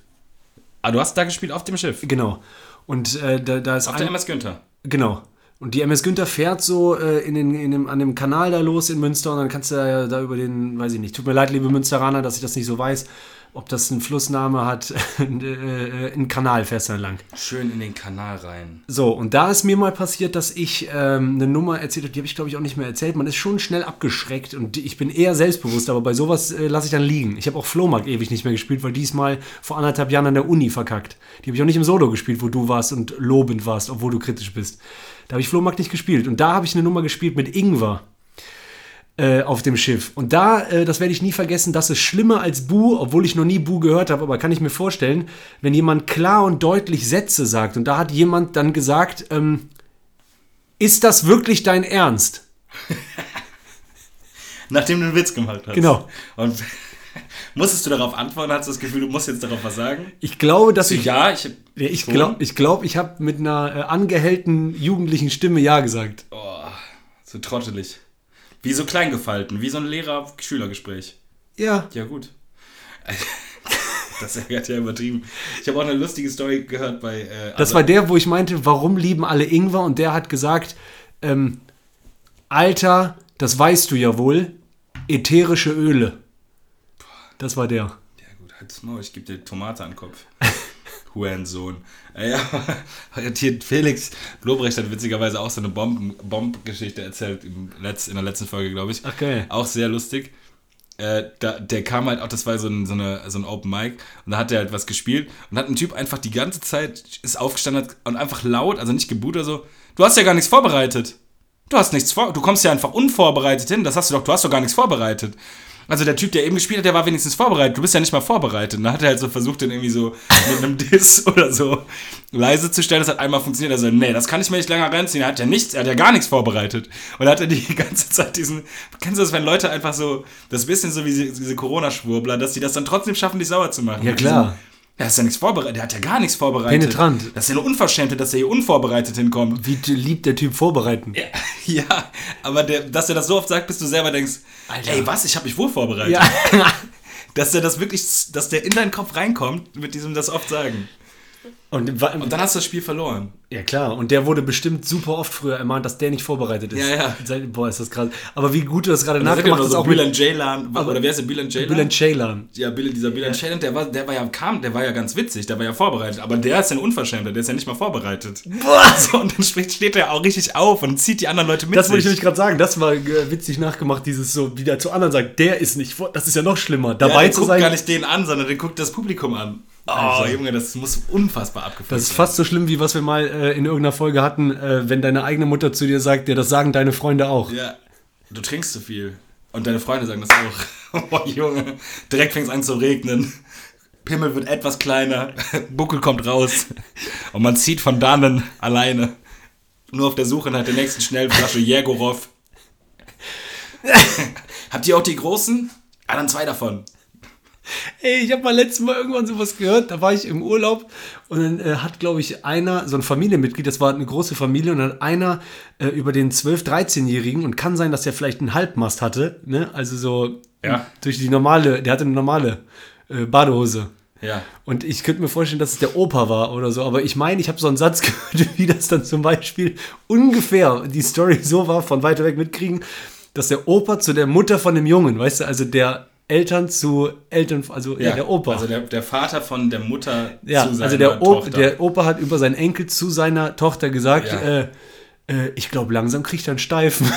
Ah, du hast da gespielt auf dem Schiff. Genau. Und äh, da, da ist Auf ein, der MS Günther. Genau. Und die MS Günther fährt so äh, in den, in dem, an dem Kanal da los in Münster und dann kannst du da, da über den, weiß ich nicht, tut mir leid, liebe Münsteraner, dass ich das nicht so weiß, ob das einen Flussname hat, äh, äh, einen Kanal fährst dann lang. Schön in den Kanal rein. So, und da ist mir mal passiert, dass ich ähm, eine Nummer erzählt habe, die habe ich glaube ich auch nicht mehr erzählt. Man ist schon schnell abgeschreckt und ich bin eher selbstbewusst, aber bei sowas äh, lasse ich dann liegen. Ich habe auch Flohmarkt ewig nicht mehr gespielt, weil diesmal vor anderthalb Jahren an der Uni verkackt. Die habe ich auch nicht im Solo gespielt, wo du warst und lobend warst, obwohl du kritisch bist. Da habe ich Flohmarkt nicht gespielt. Und da habe ich eine Nummer gespielt mit Ingwer äh, auf dem Schiff. Und da, äh, das werde ich nie vergessen, das ist schlimmer als Bu, obwohl ich noch nie Bu gehört habe, aber kann ich mir vorstellen, wenn jemand klar und deutlich Sätze sagt. Und da hat jemand dann gesagt, ähm, ist das wirklich dein Ernst? Nachdem du einen Witz gemacht hast. Genau. Und musstest du darauf antworten? Hast du das Gefühl, du musst jetzt darauf was sagen? Ich glaube, dass ich. Ja, ich. Ja, ich schon. glaube, ich, glaub, ich habe mit einer äh, angehellten jugendlichen Stimme Ja gesagt. Oh, so trottelig. Wie so kleingefalten, wie so ein Lehrer-Schüler-Gespräch. Ja. Ja, gut. Das ärgert ja übertrieben. Ich habe auch eine lustige Story gehört bei. Äh, Das war der, wo ich meinte, warum lieben alle Ingwer? Und der hat gesagt, ähm, Alter, das weißt du ja wohl, ätherische Öle. Das war der. Ja, gut, halt's Maul, ich gebe dir Tomate an den Kopf. Hurensohn. Äh, Ja, Felix Lobrecht hat witzigerweise auch so eine Bomb-Geschichte erzählt in der letzten Folge, glaube ich. Geil. Auch sehr lustig. Äh, da, der kam halt auch, das war so ein, so, eine, so ein Open Mic und da hat er halt was gespielt und hat ein Typ einfach die ganze Zeit ist aufgestanden und einfach laut, also nicht geboot oder so, du hast ja gar nichts vorbereitet. Du hast nichts vor, du kommst ja einfach unvorbereitet hin, das hast du doch, du hast doch gar nichts vorbereitet. Also der Typ, der eben gespielt hat, der war wenigstens vorbereitet. Du bist ja nicht mal vorbereitet. Und dann hat er halt so versucht, den irgendwie so mit einem Diss oder so leise zu stellen. Das hat einmal funktioniert. Also, nee, das kann ich mir nicht länger reinziehen. Er hat ja nichts, er hat ja gar nichts vorbereitet. Und hat er die ganze Zeit diesen, kennst du das, wenn Leute einfach so, das bisschen so wie diese, Corona-Schwurbler, dass die das dann trotzdem schaffen, dich sauer zu machen. Ja, klar. diesem, Der ist ja nichts vorbereitet, der hat ja gar nichts vorbereitet. Penetrant. Das ist ja eine Unverschämte, dass er hier unvorbereitet hinkommt. Wie liebt der Typ vorbereiten? Ja, ja aber der, dass er das so oft sagt, bis du selber denkst, Alter. ey, was, ich habe mich wohl vorbereitet. Ja. Dass der das wirklich, dass der in deinen Kopf reinkommt, mit diesem das oft sagen. Und, Und dann hast du das Spiel verloren. ja klar, und der wurde bestimmt super oft früher ermahnt, dass der nicht vorbereitet ist. Ja, ja. Seit- Boah, ist das krass. Aber wie gut du das gerade ja nachgemacht hast, so auch Bilan Jaylan, oder wer ist der Bilan Jaylan? Bülent Ceylan. ja, Bill, dieser Bilan Jaylan, der war, der war ja kam, der war ja ganz witzig, der war ja vorbereitet, aber der ist ja ein Unverschämter, der ist ja nicht mal vorbereitet. So, und dann steht, er auch richtig auf und zieht die anderen Leute mit Das wollte ich nämlich gerade sagen. Das war äh, witzig nachgemacht, dieses so, wie der zu anderen sagt, der ist nicht vor. Das ist ja noch schlimmer. ja, Dabei der zu guckt sein. gar nicht den an, sondern der guckt das Publikum an. Oh, Also. Junge, das muss unfassbar abgefuckt Das ist fast so schlimm, wie was wir mal äh, in irgendeiner Folge hatten, äh, wenn deine eigene Mutter zu dir sagt, ja, das sagen deine Freunde auch. Ja, du trinkst zu viel. Und deine Freunde sagen das auch. Oh, Junge. Direkt fängt es an zu regnen. Pimmel wird etwas kleiner, Buckel kommt raus und man zieht von dannen alleine. Nur auf der Suche nach der nächsten Schnellflasche Jägorov. Habt ihr auch die großen? Ah, dann zwei davon. Ey, ich habe mal letztes Mal irgendwann sowas gehört, da war ich im Urlaub und dann äh, hat, glaube ich, einer, so ein Familienmitglied, das war eine große Familie, und dann hat einer äh, über den 12-, 13-Jährigen und kann sein, dass der vielleicht einen Halbmast hatte, ne? Also so Ja. durch die normale, der hatte eine normale äh, Badehose. Ja. Und ich könnte mir vorstellen, dass es der Opa war oder so. Aber ich meine, ich habe so einen Satz gehört, wie das dann zum Beispiel ungefähr die Story so war, von weiter weg mitkriegen, dass der Opa zu der Mutter von dem Jungen, weißt du, also der Eltern zu Eltern, also ja, der Opa. Also der, der Vater von der Mutter ja, zu seiner also der, Tochter. der Opa hat über seinen Enkel zu seiner Tochter gesagt, Ja. äh, äh, ich glaube, langsam kriegt er einen Steifen.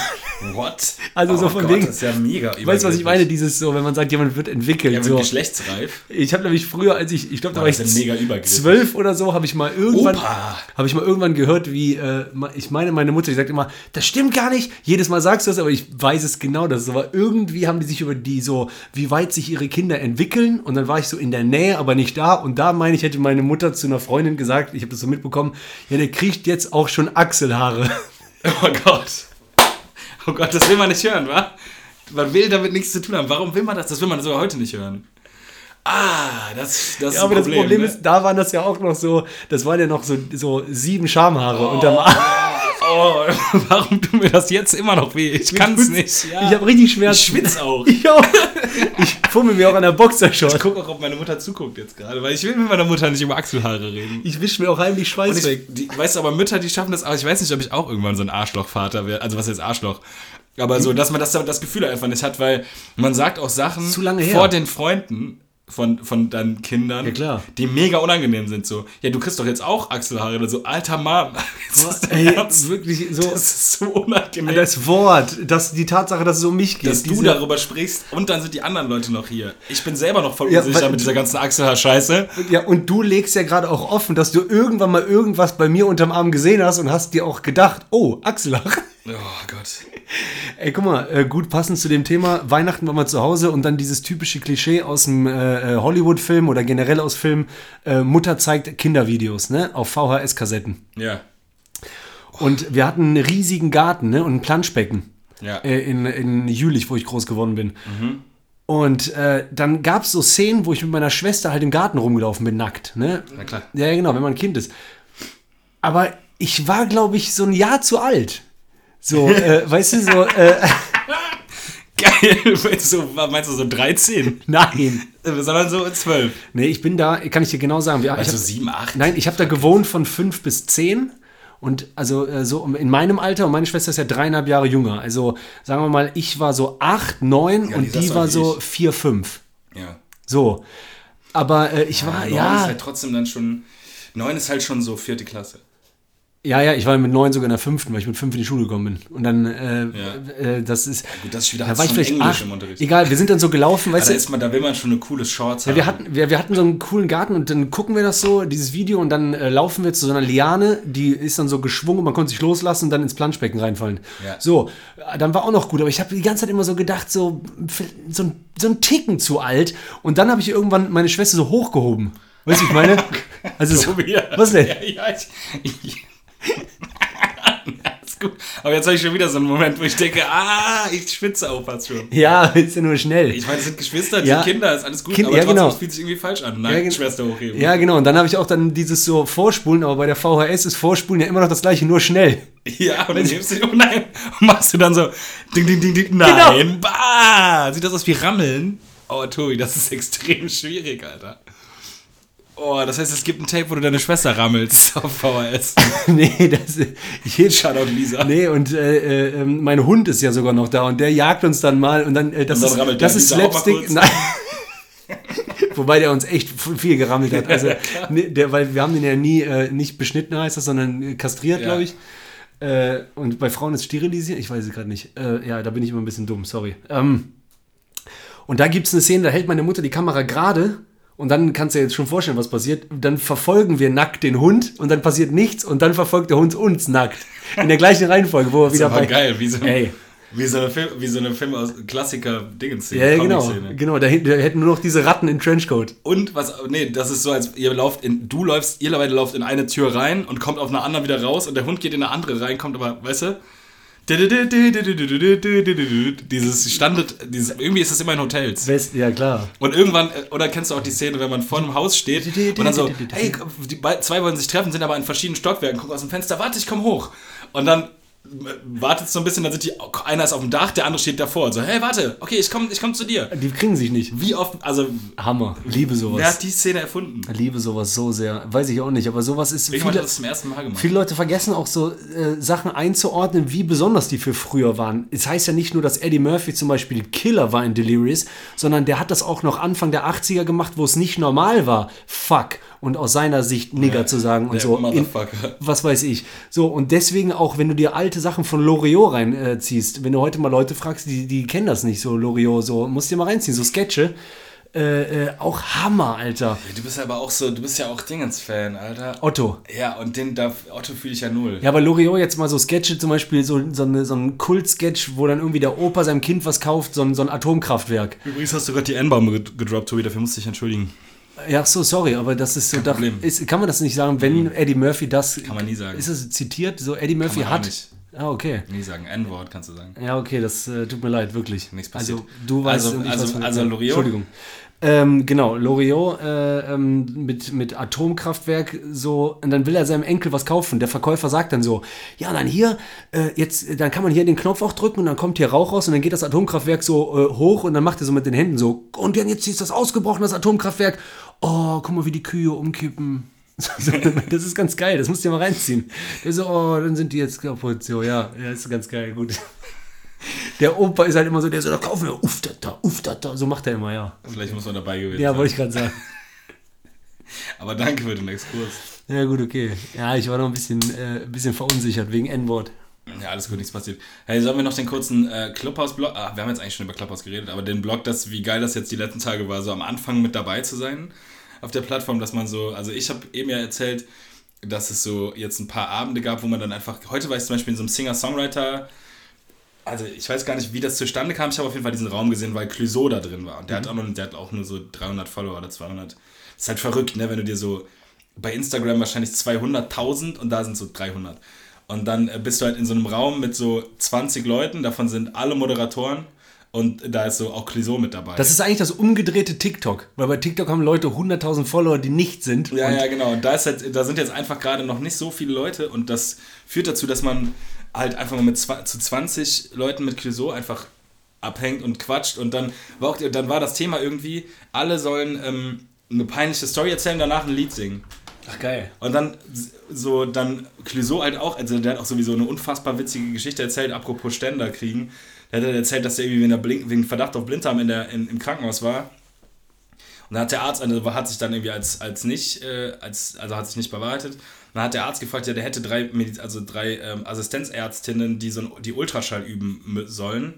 What? Also so oh von Gott, wegen- Das ist ja mega weißt du, was ich meine? Dieses so, wenn man sagt, jemand wird entwickelt. Ja, so. geschlechtsreif. Ich habe nämlich früher, als ich, ich glaube, da war ich zwölf oder so, habe ich mal irgendwann, habe ich mal irgendwann gehört, wie, äh, ich meine, meine Mutter, die sagt immer, das stimmt gar nicht. Jedes Mal sagst du das, aber ich weiß es genau, dass es so war. Irgendwie haben die sich über die so, wie weit sich ihre Kinder entwickeln und dann war ich so in der Nähe, aber nicht da und da meine ich, hätte meine Mutter zu einer Freundin gesagt, ich habe das so mitbekommen, ja, der kriegt jetzt auch schon Achselhaare. Oh Gott. Oh Gott, das will man nicht hören, wa? Man will damit nichts zu tun haben. Warum will man das? Das will man sogar heute nicht hören. Ah, das, das ist Ja, aber ein das Problem ne? ist, da waren das ja auch noch so, das waren ja noch so, so sieben Schamhaare unterm Arm. Oh, warum tut mir das jetzt immer noch weh? Ich kann es nicht. Ja. Ich habe richtig Schmerzen. Ich schwitze auch. Ich auch. Ich fummel mir auch an der Boxershort. Ich gucke auch, ob meine Mutter zuguckt jetzt gerade, weil ich will mit meiner Mutter nicht über Achselhaare reden. Ich wisch mir auch heimlich Schweiß ich, weg. die, weißt du, aber Mütter, die schaffen das, aber ich weiß nicht, ob ich auch irgendwann so ein Arschlochvater werde. Also was ist Arschloch? Aber so, dass man das, das Gefühl einfach nicht hat, weil man sagt auch Sachen Zu lange her. vor den Freunden von, von deinen Kindern, Ja, klar. die mega unangenehm sind. So, ja, du kriegst doch jetzt auch Achselhaare oder so, alter Mann. Ist das dein Ey, Ernst? wirklich so. Das ist so unangenehm. Das Wort, das, die Tatsache, dass es um mich geht. dass du diese- darüber sprichst und dann sind die anderen Leute noch hier. Ich bin selber noch voll Ja, unsicher weil- mit dieser ganzen Achselhaar-Scheiße. Ja, und du legst ja gerade auch offen, dass du irgendwann mal irgendwas bei mir unterm Arm gesehen hast und hast dir auch gedacht, oh, Achselhaare. Oh Gott. Ey, guck mal, äh, gut passend zu dem Thema, Weihnachten war mal zu Hause und dann dieses typische Klischee aus dem äh, äh, Hollywood-Film oder generell aus Filmen, äh, Mutter zeigt Kindervideos, ne, auf VHS-Kassetten. Ja. Und wir hatten einen riesigen Garten, ne, und ein Planschbecken. Ja. äh, in, in Jülich, wo ich groß geworden bin. Und äh, dann gab es so Szenen, wo ich mit meiner Schwester halt im Garten rumgelaufen bin, nackt. Ne? Na klar. Ja, ja, genau, wenn man ein Kind ist. Aber ich war, glaube ich, so ein Jahr zu alt. So, äh, weißt du, so, äh, Geil. Du, meinst du so 13? nein. Sondern so 12. Nee, ich bin da, kann ich dir genau sagen. Also hab, 7, 8? nein, ich habe da gewohnt von fünf bis zehn. Und also äh, so in meinem Alter und meine Schwester ist ja dreieinhalb Jahre jünger. Also sagen wir mal, ich war so acht, neun Ja, die und die so war so ich. vier, fünf. Ja. So. Aber äh, ich war, Neun ja. ist halt trotzdem dann schon. 9 ist halt schon so vierte Klasse. Ja, ja, ich war mit neun sogar in der fünften, weil ich mit fünf in die Schule gekommen bin. Und dann, äh, Ja. äh, das ist. Gut, das ist wieder Da war ich vielleicht Englisch acht. im Unterricht. Egal, wir sind dann so gelaufen, weißt Da, du. ist man, da will man schon eine coole Shorts haben. Wir hatten, wir, wir hatten so einen coolen Garten und dann gucken wir das so, dieses Video, und dann äh, laufen wir zu so einer Liane, die ist dann so geschwungen, man konnte sich loslassen und dann ins Planschbecken reinfallen. Ja. So, dann war auch noch gut, aber ich habe die ganze Zeit immer so gedacht, so, so, ein, so ein Ticken zu alt. Und dann habe ich irgendwann meine Schwester so hochgehoben. Weißt du, wie ich meine? Also, so, ja. was denn? Ja, ja, ich, ich. Aber jetzt habe ich schon wieder so einen Moment, wo ich denke, ah, ich schwitze auch fast schon. Ja, ist ja nur schnell. Ich meine, es sind Geschwister, die Ja. Kinder, ist alles gut, Kind- aber ja, trotzdem, genau. fühlt sich irgendwie falsch an. Ja, Nein, gen- Schwester hochheben. Ja, genau. Und dann habe ich auch dann dieses so Vorspulen, aber bei der VHS ist Vorspulen ja immer noch das gleiche, nur schnell. Ja, und dann hebst du, oh nein, und machst du dann so, ding, ding, ding, ding, Genau. nein, bah, sieht das aus wie Rammeln? Oh, Tobi, das ist extrem schwierig, Alter. Oh, das heißt, es gibt ein Tape, wo du deine Schwester rammelst auf VHS. nee, das ich heb Shoutout Lisa. Nee, und äh, äh, ähm, mein Hund ist ja sogar noch da und der jagt uns dann mal und dann äh, das Und dann ist das ist Slapstick. Nein. Wobei der uns echt viel gerammelt hat. Also, nee, der, weil wir haben den ja nie äh, nicht beschnitten heißt das, sondern äh, kastriert, Ja. glaube ich. Äh, und bei Frauen ist sterilisiert. Ich weiß es gerade nicht. Ja, da bin ich immer ein bisschen dumm. Sorry. Ähm, und da gibt es eine Szene, da hält meine Mutter die Kamera gerade und dann kannst du dir jetzt schon vorstellen, was passiert. Dann verfolgen wir nackt den Hund und dann passiert nichts und dann verfolgt der Hund uns nackt. In der gleichen Reihenfolge, wo ist wieder bei. geil, wie so, Ey. Wie so eine Film, wie so eine Film aus Klassiker Dingens. Ja, ja genau. Genau, da, da hätten nur noch diese Ratten in Trenchcoat. Und was, nee, das ist so, als ihr lauft in, du läufst, ihr beide lauft in eine Tür rein und kommt auf eine andere wieder raus und der Hund geht in eine andere rein, kommt aber, weißt du? Dieses Standard, dieses, irgendwie ist das immer in Hotels. West, ja, klar. Und irgendwann, oder kennst du auch die Szene, wenn man vor einem Haus steht und dann so, hey, die zwei wollen sich treffen, sind aber in verschiedenen Stockwerken, gucken aus dem Fenster, warte, ich komm hoch. Und dann wartet so ein bisschen, dann sind die, einer ist auf dem Dach, der andere steht davor. So, hey, warte, okay, ich komme ich komm zu dir. Die kriegen sich nicht. Wie oft, also. Hammer, liebe sowas. Wer hat die Szene erfunden? Liebe sowas so sehr. Weiß ich auch nicht, aber sowas ist. Irgendwann viele, das zum ersten Mal gemacht. Viele Leute vergessen auch so äh, Sachen einzuordnen, wie besonders die für früher waren. Es heißt ja nicht nur, dass Eddie Murphy zum Beispiel Killer war in Delirious, sondern der hat das auch noch Anfang der 80er gemacht, wo es nicht normal war. Fuck und aus seiner Sicht Nigger ja, zu sagen und so. In, was weiß ich. So, und deswegen auch, wenn du dir alte Sachen von Loriot reinziehst, äh, wenn du heute mal Leute fragst, die, die kennen das nicht so, Loriot, so, musst du dir mal reinziehen, so Sketche. Äh, äh, auch Hammer, Alter. Du bist aber auch so, du bist ja auch Dingens-Fan, Alter. Otto. Ja, und den darf, Otto fühle ich ja null. Ja, aber Loriot jetzt mal so Sketche, zum Beispiel so, so, eine, so ein Kult-Sketch, wo dann irgendwie der Opa seinem Kind was kauft, so ein, so ein Atomkraftwerk. Übrigens hast du gerade die N-Bombe gedroppt, Tobi, dafür musste ich entschuldigen. Ja, so, sorry, aber das ist so. Da, ist, kann man das nicht sagen, wenn Eddie Murphy das. Kann man nie sagen. Ist es zitiert? So, Eddie Murphy hat. Ah, okay. Nie sagen. N-Wort kannst du sagen. Ja, okay, das äh, tut mir leid, wirklich. Nichts passiert. Also, du weißt. Also, also, also Loriot. Entschuldigung. Ähm, genau, Loriot äh, ähm, mit, mit Atomkraftwerk so, und dann will er seinem Enkel was kaufen. Der Verkäufer sagt dann so, ja, dann hier, äh, jetzt, dann kann man hier den Knopf auch drücken und dann kommt hier Rauch raus und dann geht das Atomkraftwerk so äh, hoch und dann macht er so mit den Händen so, und dann jetzt ist das ausgebrochen, das Atomkraftwerk. Oh, guck mal, wie die Kühe umkippen. das ist ganz geil, das musst du dir mal reinziehen. Der so, oh, dann sind die jetzt kaputt. So, ja, ja, ist ganz geil, gut. Der Opa ist halt immer so, der so, da kaufen wir, uff, da, da, uff, da, da. So macht er immer, ja. Vielleicht muss man dabei gewesen Ja, wollte ich gerade sagen. Aber danke für den Exkurs. Ja, gut, okay. Ja, ich war noch ein bisschen, äh, ein bisschen verunsichert wegen N-Wort. Ja, alles gut, nichts passiert. Hey, sollen wir noch den kurzen äh, Clubhouse-Blog? Ah, wir haben jetzt eigentlich schon über Clubhouse geredet, aber den Blog, das, wie geil das jetzt die letzten Tage war, so am Anfang mit dabei zu sein auf der Plattform, dass man so, also ich habe eben ja erzählt, dass es so jetzt ein paar Abende gab, wo man dann einfach, heute war ich zum Beispiel in so einem Singer-Songwriter- also ich weiß gar nicht, wie das zustande kam. Ich habe auf jeden Fall diesen Raum gesehen, weil Clouseau da drin war. Und der, mhm. hat auch nur, der hat auch nur so 300 Follower oder 200. Das ist halt verrückt, ne? wenn du dir so bei Instagram wahrscheinlich 200.000 und da sind so 300. Und dann äh, bist du halt in so einem Raum mit so 20 Leuten, davon sind alle Moderatoren und da ist so auch Clouseau mit dabei. Das ist eigentlich das umgedrehte TikTok, weil bei TikTok haben Leute 100.000 Follower, die nicht sind. Ja, ja, genau. Und da, ist halt, da sind jetzt einfach gerade noch nicht so viele Leute und das führt dazu, dass man halt einfach mal mit zu 20 Leuten mit Clouseau einfach abhängt und quatscht und dann war, auch, dann war das Thema irgendwie, alle sollen ähm, eine peinliche Story erzählen, danach ein Lied singen. Ach geil. Und dann so, dann Clouseau halt auch, also der hat auch sowieso eine unfassbar witzige Geschichte erzählt, apropos Ständer kriegen. Der hat erzählt, dass er irgendwie wegen, Blink, wegen Verdacht auf Blinddarm in der, in, im Krankenhaus war. Und dann hat der Arzt, also hat sich dann irgendwie als, als nicht, äh, als, also hat sich nicht bewahrheitet. Dann hat der Arzt gefragt, ja, der hätte drei, also drei ähm, Assistenzärztinnen, die so die Ultraschall üben sollen.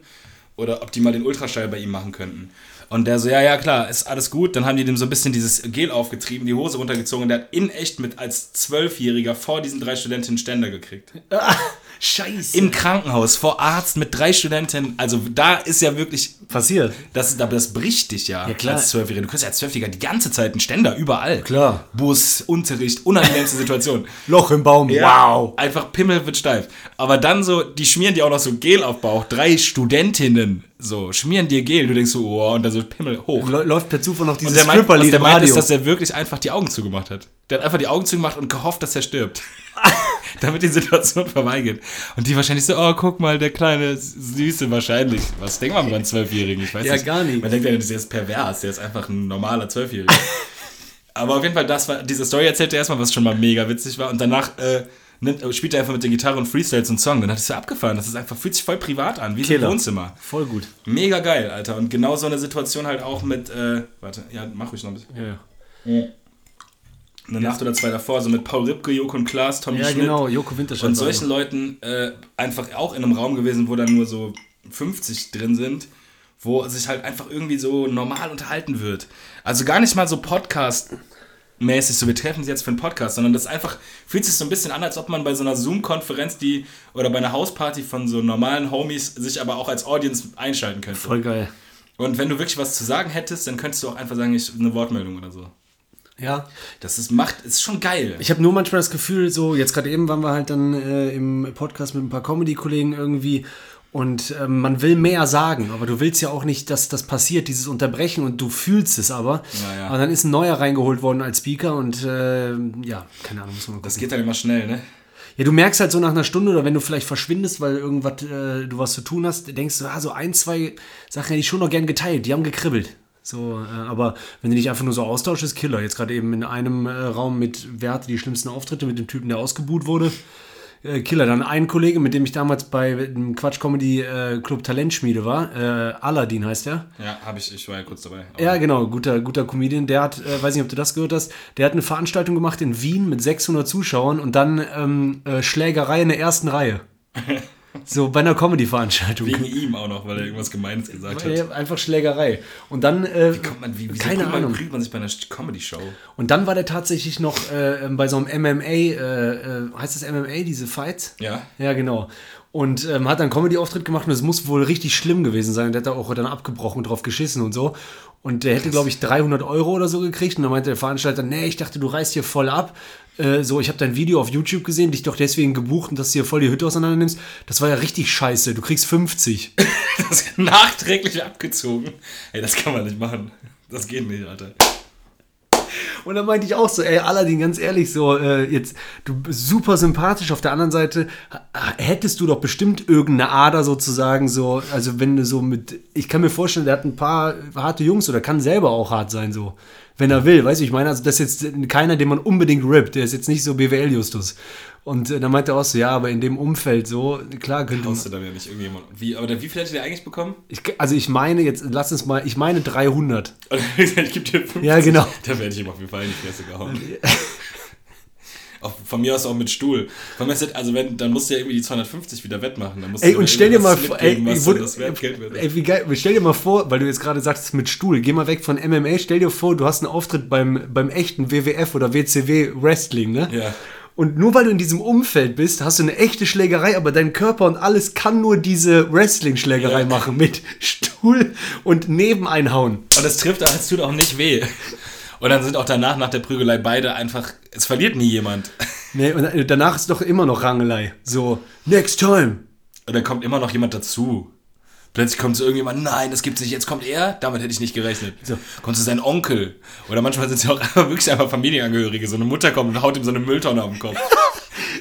Oder ob die mal den Ultraschall bei ihm machen könnten. Und der so, ja, ja, klar, ist alles gut. Dann haben die dem so ein bisschen dieses Gel aufgetrieben, die Hose runtergezogen. Und der hat in echt mit als Zwölfjähriger vor diesen drei Studentinnen Ständer gekriegt. Scheiße. Im Krankenhaus, vor Arzt mit drei Studentinnen. Also da ist ja wirklich. Passiert. Das, das bricht dich ja, ja klar. als Zwölfjähriger. Du kriegst ja als Zwölfjähriger die ganze Zeit einen Ständer, überall. Klar. Bus, Unterricht, unangenehmste Situation. Loch im Baum, ja, wow. Einfach Pimmel wird steif. Aber dann so, die schmieren dir auch noch so Gel auf Bauch. Drei Studentinnen so, schmieren dir Gel, du denkst so, oh, und dann so Pimmel hoch. Läuft per Zufall noch dieses Stripperlied im Radio. ist, dass er wirklich einfach die Augen zugemacht hat. Der hat einfach die Augen zugemacht und gehofft, dass er stirbt. Damit die Situation vorbeigeht. Und die wahrscheinlich so, oh, guck mal, der kleine Süße wahrscheinlich. Was denkt man einen Zwölfjährigen? Ich weiß ja, nicht. gar nicht. Man denkt ja, das ist pervers, der ist einfach ein normaler Zwölfjähriger. Aber auf jeden Fall, das war, diese Story erzählte erstmal, was schon mal mega witzig war. Und danach äh, nimmt, spielt er einfach mit der Gitarre und freestyles einen Song. Dann hat es so abgefahren. Das ist einfach, fühlt sich voll privat an, wie so ein Wohnzimmer. Voll gut. Mega geil, Alter. Und genau so eine Situation halt auch mit, äh, warte, ja, mach ruhig noch ein bisschen. Ja, ja. Eine Nacht oder zwei davor, so mit Paul Ripke, Joko und Klaas, Tommy ja, Schmidt. genau, Joko Winterscheid. Und solchen Leuten äh, einfach auch in einem Raum gewesen, wo dann nur so 50 drin sind, wo sich halt einfach irgendwie so normal unterhalten wird. Also gar nicht mal so Podcast mäßig so, wir treffen uns jetzt für einen Podcast, sondern das einfach, fühlt sich so ein bisschen an, als ob man bei so einer Zoom-Konferenz, die, oder bei einer Hausparty von so normalen Homies sich aber auch als Audience einschalten könnte. Voll geil. Und wenn du wirklich was zu sagen hättest, dann könntest du auch einfach sagen, ich eine Wortmeldung oder so. Ja. Das ist macht, ist schon geil. Ich habe nur manchmal das Gefühl, so, jetzt gerade eben waren wir halt dann äh, im Podcast mit ein paar Comedy-Kollegen irgendwie und ähm, man will mehr sagen, aber du willst ja auch nicht, dass das passiert, dieses Unterbrechen und du fühlst es aber. Ja, ja. Aber dann ist ein neuer reingeholt worden als Speaker und äh, ja, keine Ahnung, muss man gucken. Das geht dann immer schnell, ne? Ja, du merkst halt so nach einer Stunde oder wenn du vielleicht verschwindest, weil irgendwas äh, du was zu tun hast, denkst du, ah, so ein, zwei Sachen hätte ich schon noch gern geteilt, die haben gekribbelt. So, äh, aber wenn du dich einfach nur so austauschst, ist Killer. Jetzt gerade eben in einem äh, Raum mit Wer hatte die schlimmsten Auftritte mit dem Typen, der ausgebuht wurde. Äh, Killer. Dann ein Kollege, mit dem ich damals bei dem Quatsch Comedy äh, Club Talentschmiede war, äh, Aladdin heißt der. Ja, habe ich, ich war ja kurz dabei. Ja, genau, guter, guter Comedian. Der hat, äh, weiß nicht, ob du das gehört hast, der hat eine Veranstaltung gemacht in Wien mit 600 Zuschauern und dann ähm, äh, Schlägerei in der ersten Reihe. so bei einer Comedy-Veranstaltung. Wegen ihm auch noch, weil er irgendwas Gemeines gesagt hat. Ja, Einfach Schlägerei. Und dann, äh, Wie kommt man, wie, wieso keine Ahnung. prügelt man sich bei einer Comedy-Show? Und dann war der tatsächlich noch äh, bei so einem MMA, äh, äh, heißt das MMA, diese Fights? Ja. Ja, genau. Und ähm, hat dann einen Comedy-Auftritt gemacht und es muss wohl richtig schlimm gewesen sein. Der hat da auch dann abgebrochen und drauf geschissen und so. Und der hätte, glaube ich, 300 Euro oder so gekriegt. Und dann meinte der Veranstalter, nee, ich dachte, du reißt hier voll ab. Äh, so, ich habe dein Video auf YouTube gesehen, dich doch deswegen gebucht und dass du hier voll die Hütte auseinander nimmst. Das war ja richtig scheiße. Du kriegst 50. Das ist nachträglich abgezogen. Ey, das kann man nicht machen. Das geht nicht, Alter. Und dann meinte ich auch so, ey, Aladdin, ganz ehrlich, so, äh, jetzt, du bist super sympathisch. Auf der anderen Seite hättest du doch bestimmt irgendeine Ader sozusagen, so, also wenn du so mit, ich kann mir vorstellen, der hat ein paar harte Jungs oder kann selber auch hart sein, so, wenn er will, weißt du, ich meine, also das ist jetzt keiner, den man unbedingt rippt, der ist jetzt nicht so BWL-Justus. Und äh, dann meinte er auch so, ja, aber in dem Umfeld so, klar könnte man, du dann ja nicht irgendjemand. Wie, aber der, wie viel hätte der eigentlich bekommen? ich, also ich meine jetzt, lass uns mal, ich meine 300. Oder ich gebe dir 50. Ja, genau. Da werde ich ihm auf jeden Fall in die Fresse gehauen. Auch von mir aus auch mit Stuhl. Von mir das- also wenn, dann musst du ja irgendwie die 250 wieder wettmachen. Dann musst Ey, du und stell dir mal vor, ey, dann wurde- das wird. ey, wie geil, stell dir mal vor, weil du jetzt gerade sagst, mit Stuhl, geh mal weg von MMA, stell dir vor, du hast einen Auftritt beim, beim echten WWF oder WCW Wrestling, ne? Ja. Und nur weil du in diesem Umfeld bist, hast du eine echte Schlägerei, aber dein Körper und alles kann nur diese Wrestling-Schlägerei Ja. machen mit Stuhl und Nebeneinhauen. Und es trifft, es tut auch nicht weh. Und dann sind auch danach, nach der Prügelei, beide einfach, es verliert nie jemand. Nee, und danach ist doch immer noch Rangelei. So, next time. Und dann kommt immer noch jemand dazu. Plötzlich kommt so irgendjemand, nein, das gibt's nicht, jetzt kommt er, damit hätte ich nicht gerechnet. So. Kommt so sein Onkel. Oder manchmal sind es ja auch wirklich einfach Familienangehörige. So eine Mutter kommt und haut ihm so eine Mülltonne auf den Kopf.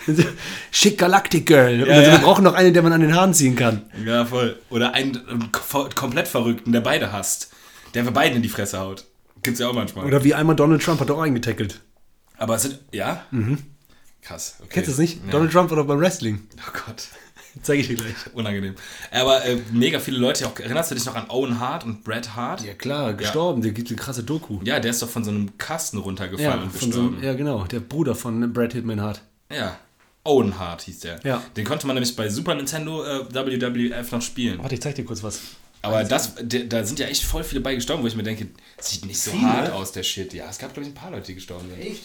Schick Galactic Girl. Ja, so, ja. wir brauchen noch eine, der man an den Haaren ziehen kann. Ja, voll. Oder einen ähm, ko- komplett Verrückten, der beide hasst. Der für beiden in die Fresse haut. Gibt's ja auch manchmal. Oder wie einmal Donald Trump hat auch eingetackelt. Aber es sind, ja? Krass. Okay. Kennst du das nicht? Ja. Donald Trump oder beim Wrestling. Oh Gott. Zeige ich dir gleich. Unangenehm. Aber äh, mega viele Leute, auch, erinnerst du dich noch an Owen Hart und Bret Hart? Ja klar, gestorben. Der gibt eine krasse Doku. Ja, der ist doch von so einem Kasten runtergefallen und von so, gestorben. ja, genau. Der Bruder von Brad Hitman Hart. Ja. Owen Hart hieß der. Ja. Den konnte man nämlich bei Super Nintendo äh, WWF noch spielen. Warte, ich zeig dir kurz was. Aber das, der, da sind ja echt voll viele bei gestorben, wo ich mir denke, sieht nicht so Viele? hart aus, der Shit. Ja, es gab, glaube ich, ein paar Leute, die gestorben sind. Echt?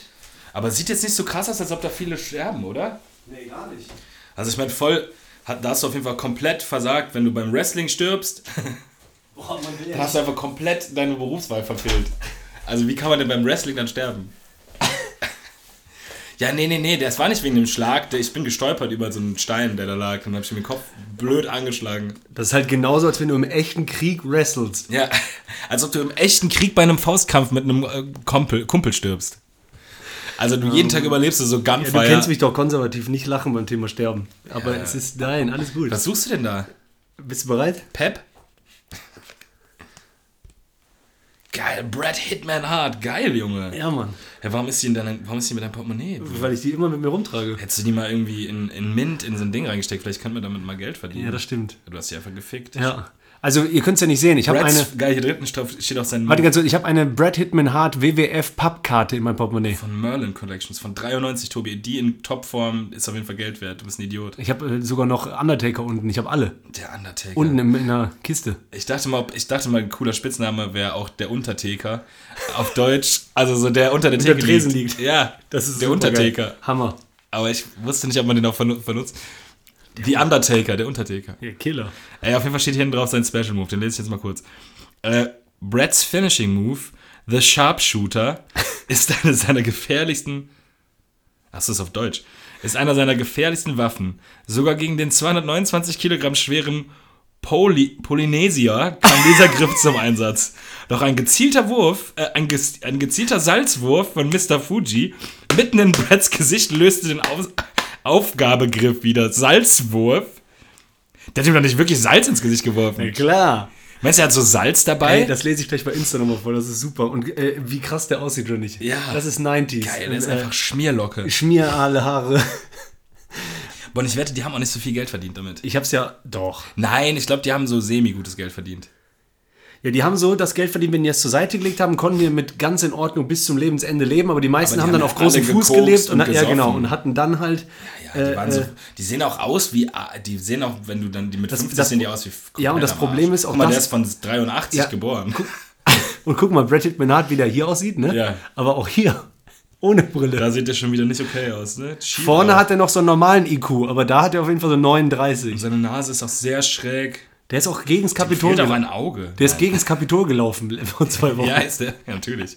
Aber es sieht jetzt nicht so krass aus, als ob da viele sterben, oder? Nee, gar nicht. Also ich meine, voll, hat, da hast du auf jeden Fall komplett versagt, wenn du beim Wrestling stirbst, Boah, man will dann hast du einfach komplett deine Berufswahl verfehlt. Also wie kann man denn beim Wrestling dann sterben? Ja, nee, nee, nee, das war nicht wegen dem Schlag. Ich bin gestolpert über so einen Stein, der da lag. Dann habe ich mir den Kopf blöd angeschlagen. Das ist halt genauso, als wenn du im echten Krieg wrestelst. Ja, als ob du im echten Krieg bei einem Faustkampf mit einem äh, Kumpel, Kumpel stirbst. Also du jeden Tag überlebst du so Ja, du Gunfire. kennst mich doch konservativ, nicht lachen beim Thema Sterben. Aber Ja. es ist, nein, alles gut. Was suchst du denn da? Bist du bereit? Pep? Geil, Brad Hitman Hart. Geil, Junge. Ja, Mann. Ja, warum ist die in deiner, warum ist die mit deinem Portemonnaie? Weil ich die immer mit mir rumtrage. Hättest du die mal irgendwie in, in Mint in so ein Ding reingesteckt? Vielleicht könnten wir damit mal Geld verdienen. Ja, das stimmt. Du hast die einfach gefickt. Ja. Also ihr könnt es ja nicht sehen. Ich habe eine, geil, hier dritten steht auch sein warte ganz kurz, ich habe eine Brad Hitman Hart WWF Pappkarte in meinem Portemonnaie. von Merlin Collections von 93, Tobi. Die in Topform ist auf jeden Fall Geld wert. Du bist ein Idiot. Ich habe äh, sogar noch Undertaker unten. Ich habe alle. Der Undertaker. Unten in, in einer Kiste. Ich dachte mal, ich dachte mal, ein cooler Spitzname wäre auch der Untertaker. Auf Deutsch, also so der unter der Theke Tresen liegt. Ja, Das ist der. Untertaker. Hammer. Aber ich wusste nicht, ob man den auch vernut- Die Undertaker, der Untertaker. Ja, Killer. Ey, auf jeden Fall steht hier hinten drauf sein Special Move. Den lese ich jetzt mal kurz. Äh, Brad's Finishing Move, The Sharpshooter, ist eine seiner gefährlichsten. Achso, ist auf Deutsch. Ist einer seiner gefährlichsten Waffen. Sogar gegen den 229 Kilogramm schweren Poly Polynesier kam dieser Griff zum Einsatz. Doch ein gezielter Wurf, äh, ein, gez ein gezielter Salzwurf von Mr. Fuji mitten in Brads Gesicht löste den Auf Aufgabegriff wieder. Salzwurf? Der hat ihm doch nicht wirklich Salz ins Gesicht geworfen. Klar. Meinst du, er hat so Salz dabei? Ey, das lese ich gleich bei Insta nochmal vor, das ist super. Und äh, wie krass der aussieht, oder nicht? Ja. Das ist 90s. Geil, der ist Und, einfach Schmierlocke. äh, Schmier alle Haare. Boah, und ich wette, die haben auch nicht so viel Geld verdient damit. Ich hab's ja. Doch. Nein, ich glaube, die haben so semi-gutes Geld verdient. Ja, die haben so das Geld verdient, wenn die es zur Seite gelegt haben, konnten die mit ganz in Ordnung bis zum Lebensende leben, aber die meisten Aber die haben dann haben auf ja großem Fuß gelebt und, und ja genau und hatten dann halt Ja, die, äh, so, die sehen auch aus wie, ah, die sehen auch, wenn du dann die mit 50 das- sehen die aus wie Ja, und das Problem ist auch Guck mal, der das- ist von 83 Ja. geboren. und guck mal, Brad Pitt Menard, wie der hier aussieht, ne? Ja. Aber auch hier ohne Brille. Da sieht der schon wieder nicht okay aus, ne? Schief Vorne aus. hat er noch so einen normalen IQ, aber da hat er auf jeden Fall so 39. Seine Nase ist auch sehr schräg. Der ist auch gegen das Kapitol gelaufen. ein Auge. Der ist gegen das Kapitol gelaufen vor zwei Wochen. Ja, ist der. Ja, natürlich.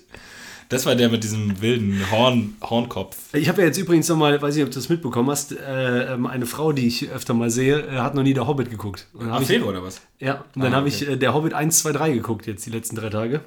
Das war der mit diesem wilden Horn, Hornkopf. Ich habe ja jetzt übrigens nochmal, weiß nicht, ob du das mitbekommen hast, äh, ähm, eine Frau, die ich öfter mal sehe, äh, hat noch nie der Hobbit geguckt. Dann hab ich, oder was? ja, und dann Ah, habe okay. ich äh, der Hobbit 1, 2, 3 geguckt jetzt die letzten drei Tage.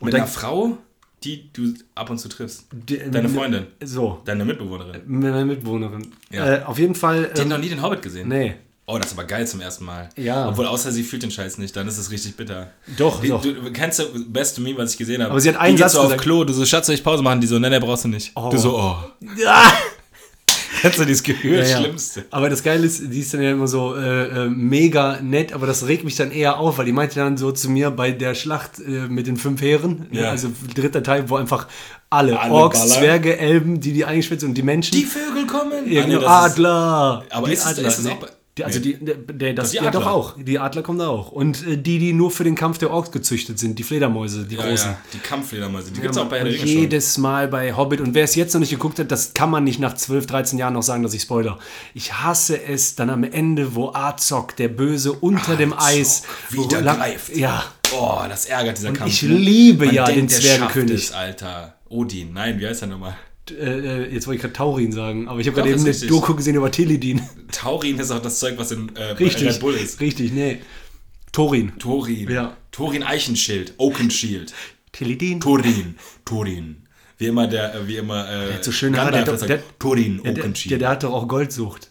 Und Mit dann- einer Frau, die du ab und zu triffst. Die- Deine Freundin. So, Deine Mitbewohnerin. mit meiner Mitbewohnerin. Ja. Äh, auf jeden Fall. Die hat Ähm, noch nie den Hobbit gesehen. nee. Oh, das ist aber geil zum ersten Mal. Ja. Obwohl, außer sie fühlt den Scheiß nicht, dann ist es richtig bitter. Doch, Die, doch. Du kennst du Best Meme, was ich gesehen habe? Aber sie hat einen die Satz so auf gesagt. Klo, du so, Schatz, soll ich Pause machen? Die so, nee, nee, brauchst du nicht. Du so, oh. Ja! Kennst du dieses Gefühl? Ja, Das ja. Schlimmste. Aber das Geile ist, die ist dann ja immer so äh, äh, mega nett, aber das regt mich dann eher auf, weil die meinte dann so zu mir bei der Schlacht äh, mit den fünf Heeren, ne, Ja. also dritter Teil, wo einfach alle, Alle Orks, ballern. Zwerge, Elben, die die eingeschwitzt sind und die Menschen. Die Vögel kommen. Ja, Ah, nee, das ist- Adler. Aber die ist es- ist es auch bei- die, also Nee. die, der, der, das, die ja doch Adler. auch. Die Adler kommen da auch. Und äh, die, die nur für den Kampf der Orks gezüchtet sind, die Fledermäuse, die Ja, großen. ja, die Kampffledermäuse. Die gibt's auch bei Herr Und Ringe schon. jedes Mal bei Hobbit. Und wer es jetzt noch nicht geguckt hat, das kann man nicht nach 12, 13 Jahren noch sagen, dass ich spoiler. Ich hasse es dann am Ende, wo Azog, der Böse, unter dem Eis wieder greift. Ja. Boah, das ärgert dieser Kampf. ich ne? liebe Man ja denkt, den der Zwergenkönig. es, Alter. Odin. Nein, wie heißt der nochmal? Äh, jetzt wollte ich gerade Taurin sagen, aber ich habe gerade eben eine richtig. Doku gesehen über Teledin. Taurin ist auch das Zeug, was in äh, Richtig. Red Bull ist. Richtig, nee. Torin. Thorin. Ja. Thorin Eichenschild. Oakenshield. Teledin. Thorin. Thorin. Wie immer der, äh, wie immer, äh, der hat so schöne Haare, der der der, Oakenshield. der, der hat doch auch Goldsucht.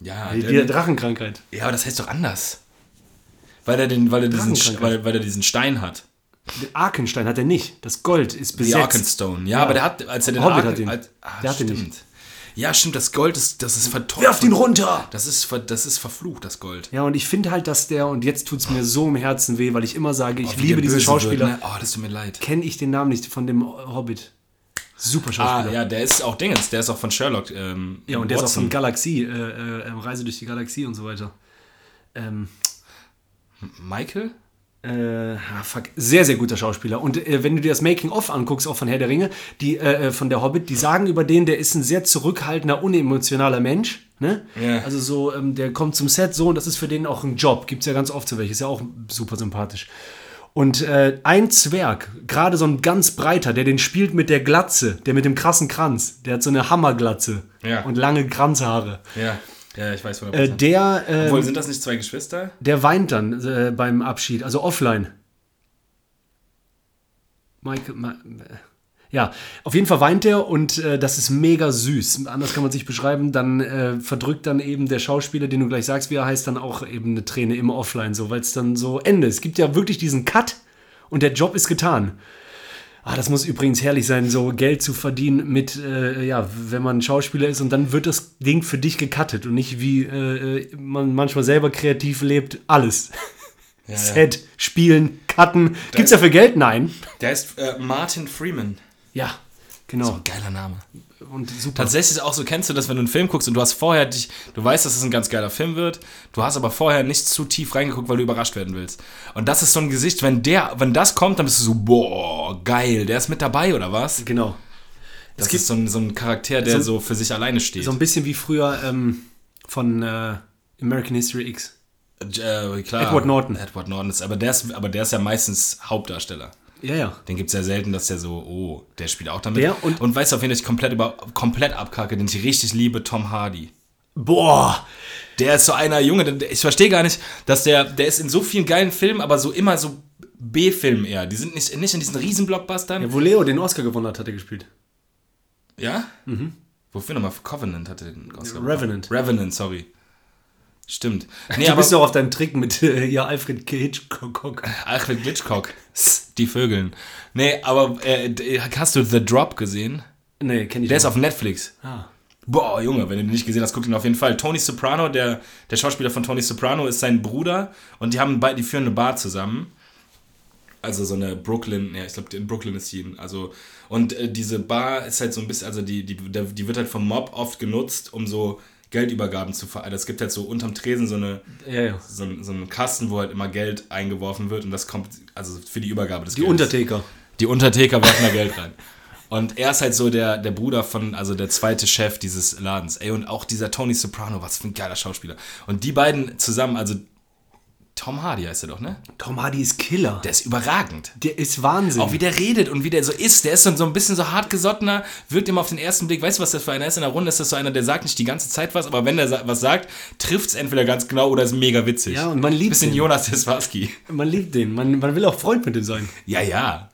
ja, Die, der, die Drachenkrankheit. ja, aber das heißt doch anders. Weil er, den, weil, er diesen, weil, weil er diesen Stein hat. Den Arkenstein hat er nicht. Das Gold ist besetzt. Arkenstone. Ja, aber der hat, als er den Hobbit Arken, hat ihn. Als, ah, Der hat ihn stimmt. nicht. Ja, stimmt, das Gold ist, das ist verteufelt. Werft ihn runter! Das ist, das ist verflucht, das Gold. Ja, und ich finde halt, dass der, und jetzt tut es mir so im Herzen weh, weil ich immer sage, ich Oh, liebe diesen Schauspieler. Wird, ne? Oh, das tut mir leid. Kenne ich den Namen nicht von dem Hobbit. Super Ah, Schauspieler. ja, der ist auch Dingens, der ist auch von Sherlock. Ähm, Ja, und der ist auch Watson. von Galaxie, äh, äh, Reise durch die Galaxie und so weiter. Ähm, Michael? Äh, ah, fuck, sehr, sehr guter Schauspieler. Und äh, wenn du dir das Making-of anguckst, auch von Herr der Ringe, die, äh, äh, von der Hobbit, die sagen über den, der ist ein sehr zurückhaltender, unemotionaler Mensch. Ne? Ja. Also so, ähm, der kommt zum Set so und das ist für den auch ein Job. Gibt es ja ganz oft so welche, ist ja auch super sympathisch. Und äh, ein Zwerg, gerade so ein ganz breiter, der den spielt mit der Glatze, der mit dem krassen Kranz, der hat so eine Hammerglatze Ja. und lange Kranzhaare. Ja, ja, ich weiß von Äh, der, äh, Obwohl, sind das nicht zwei Geschwister? der weint dann äh, beim Abschied, also offline. Michael, Ma äh, ja, auf jeden Fall weint er und äh, das ist mega süß. Anders kann man sich beschreiben. Dann äh, verdrückt dann eben der Schauspieler, den du gleich sagst, wie er heißt, dann auch eben eine Träne im Offline, so, weil es dann so endet. Es gibt ja wirklich diesen Cut und der Job ist getan. Ah, das muss übrigens herrlich sein, so Geld zu verdienen mit, äh, ja, wenn man Schauspieler ist und dann wird das Ding für dich gecuttet und nicht wie äh, man manchmal selber kreativ lebt, alles. Set, spielen, cutten. Gibt's dafür Geld? Nein. Der heißt äh, Martin Freeman. Ja, genau. Geiler Name. Und super. Tatsächlich ist auch so, kennst du das, wenn du einen Film guckst und du hast vorher dich, du weißt, dass es ein ganz geiler Film wird, du hast aber vorher nicht zu tief reingeguckt, weil du überrascht werden willst. Und das ist so ein Gesicht, wenn der, wenn das kommt, dann bist du so, boah, geil, der ist mit dabei oder was? Genau. Das ist so ein, so ein Charakter, der so, für sich alleine steht. So ein bisschen wie früher ähm, von äh, American History X. äh, klar, Edward Norton. Edward Norton ist, aber der ist, aber der ist ja meistens Hauptdarsteller. Ja, ja. Den gibt es ja selten, dass der so, oh, der spielt auch damit. Der und- und weißt du, auf wen ich komplett, über, komplett abkacke, den ich richtig liebe, Tom Hardy. Boah. Der ist so einer Junge, ich verstehe gar nicht, dass der, der ist in so vielen geilen Filmen, aber so immer so B-Filmen eher. Die sind nicht, nicht in diesen riesen Blockbustern. Ja, wo Leo den Oscar gewonnen hat, hat er gespielt. Ja? Wofür nochmal? Covenant hatte den Oscar. Mhm. Revenant. Revenant, sorry. Stimmt. Nee, du bist doch auf deinem Trick mit äh, ja, Alfred Hitchcock. Alfred Glitchcock. Die Vögeln. Nee, aber äh, hast du The Drop gesehen? Nee, kenn ich Der ist nicht. auf Netflix. Ah. Boah, Junge, wenn du den nicht gesehen hast, guck ihn auf jeden Fall. Tony Soprano, der, der Schauspieler von Tony Soprano, ist sein Bruder und die haben beide, die führen eine Bar zusammen. Also so eine Brooklyn, ja, ich glaube, in Brooklyn ist sie. Also, und äh, diese Bar ist halt so ein bisschen, also die, die, die wird halt vom Mob oft genutzt, um so Geldübergaben zu ver... Also es gibt halt so unterm Tresen so eine Ja, ja. so, so einen Kasten, wo halt immer Geld eingeworfen wird und das kommt, also für die Übergabe des Die Geldes. Untertaker. Die Untertaker werfen da Geld rein. Und er ist halt so der, der Bruder von, also der zweite Chef dieses Ladens. Ey, und auch dieser Tony Soprano, was für ein geiler Schauspieler. Und die beiden zusammen, also Tom Hardy heißt er doch, ne? Tom Hardy ist Killer. Der ist überragend. Der ist Wahnsinn. Auch wie der redet und wie der so ist. Der ist so, so ein bisschen so hartgesottener, wirkt immer auf den ersten Blick. Weißt du, was das für einer ist in der Runde? Ist das so einer, der sagt nicht die ganze Zeit was, aber wenn er was sagt, trifft es entweder ganz genau oder ist mega witzig. Ja, und man liebt Bisschen ihn. Jonas Deswarski. Man liebt den. Man, man will auch Freund mit dem sein. Ja, ja.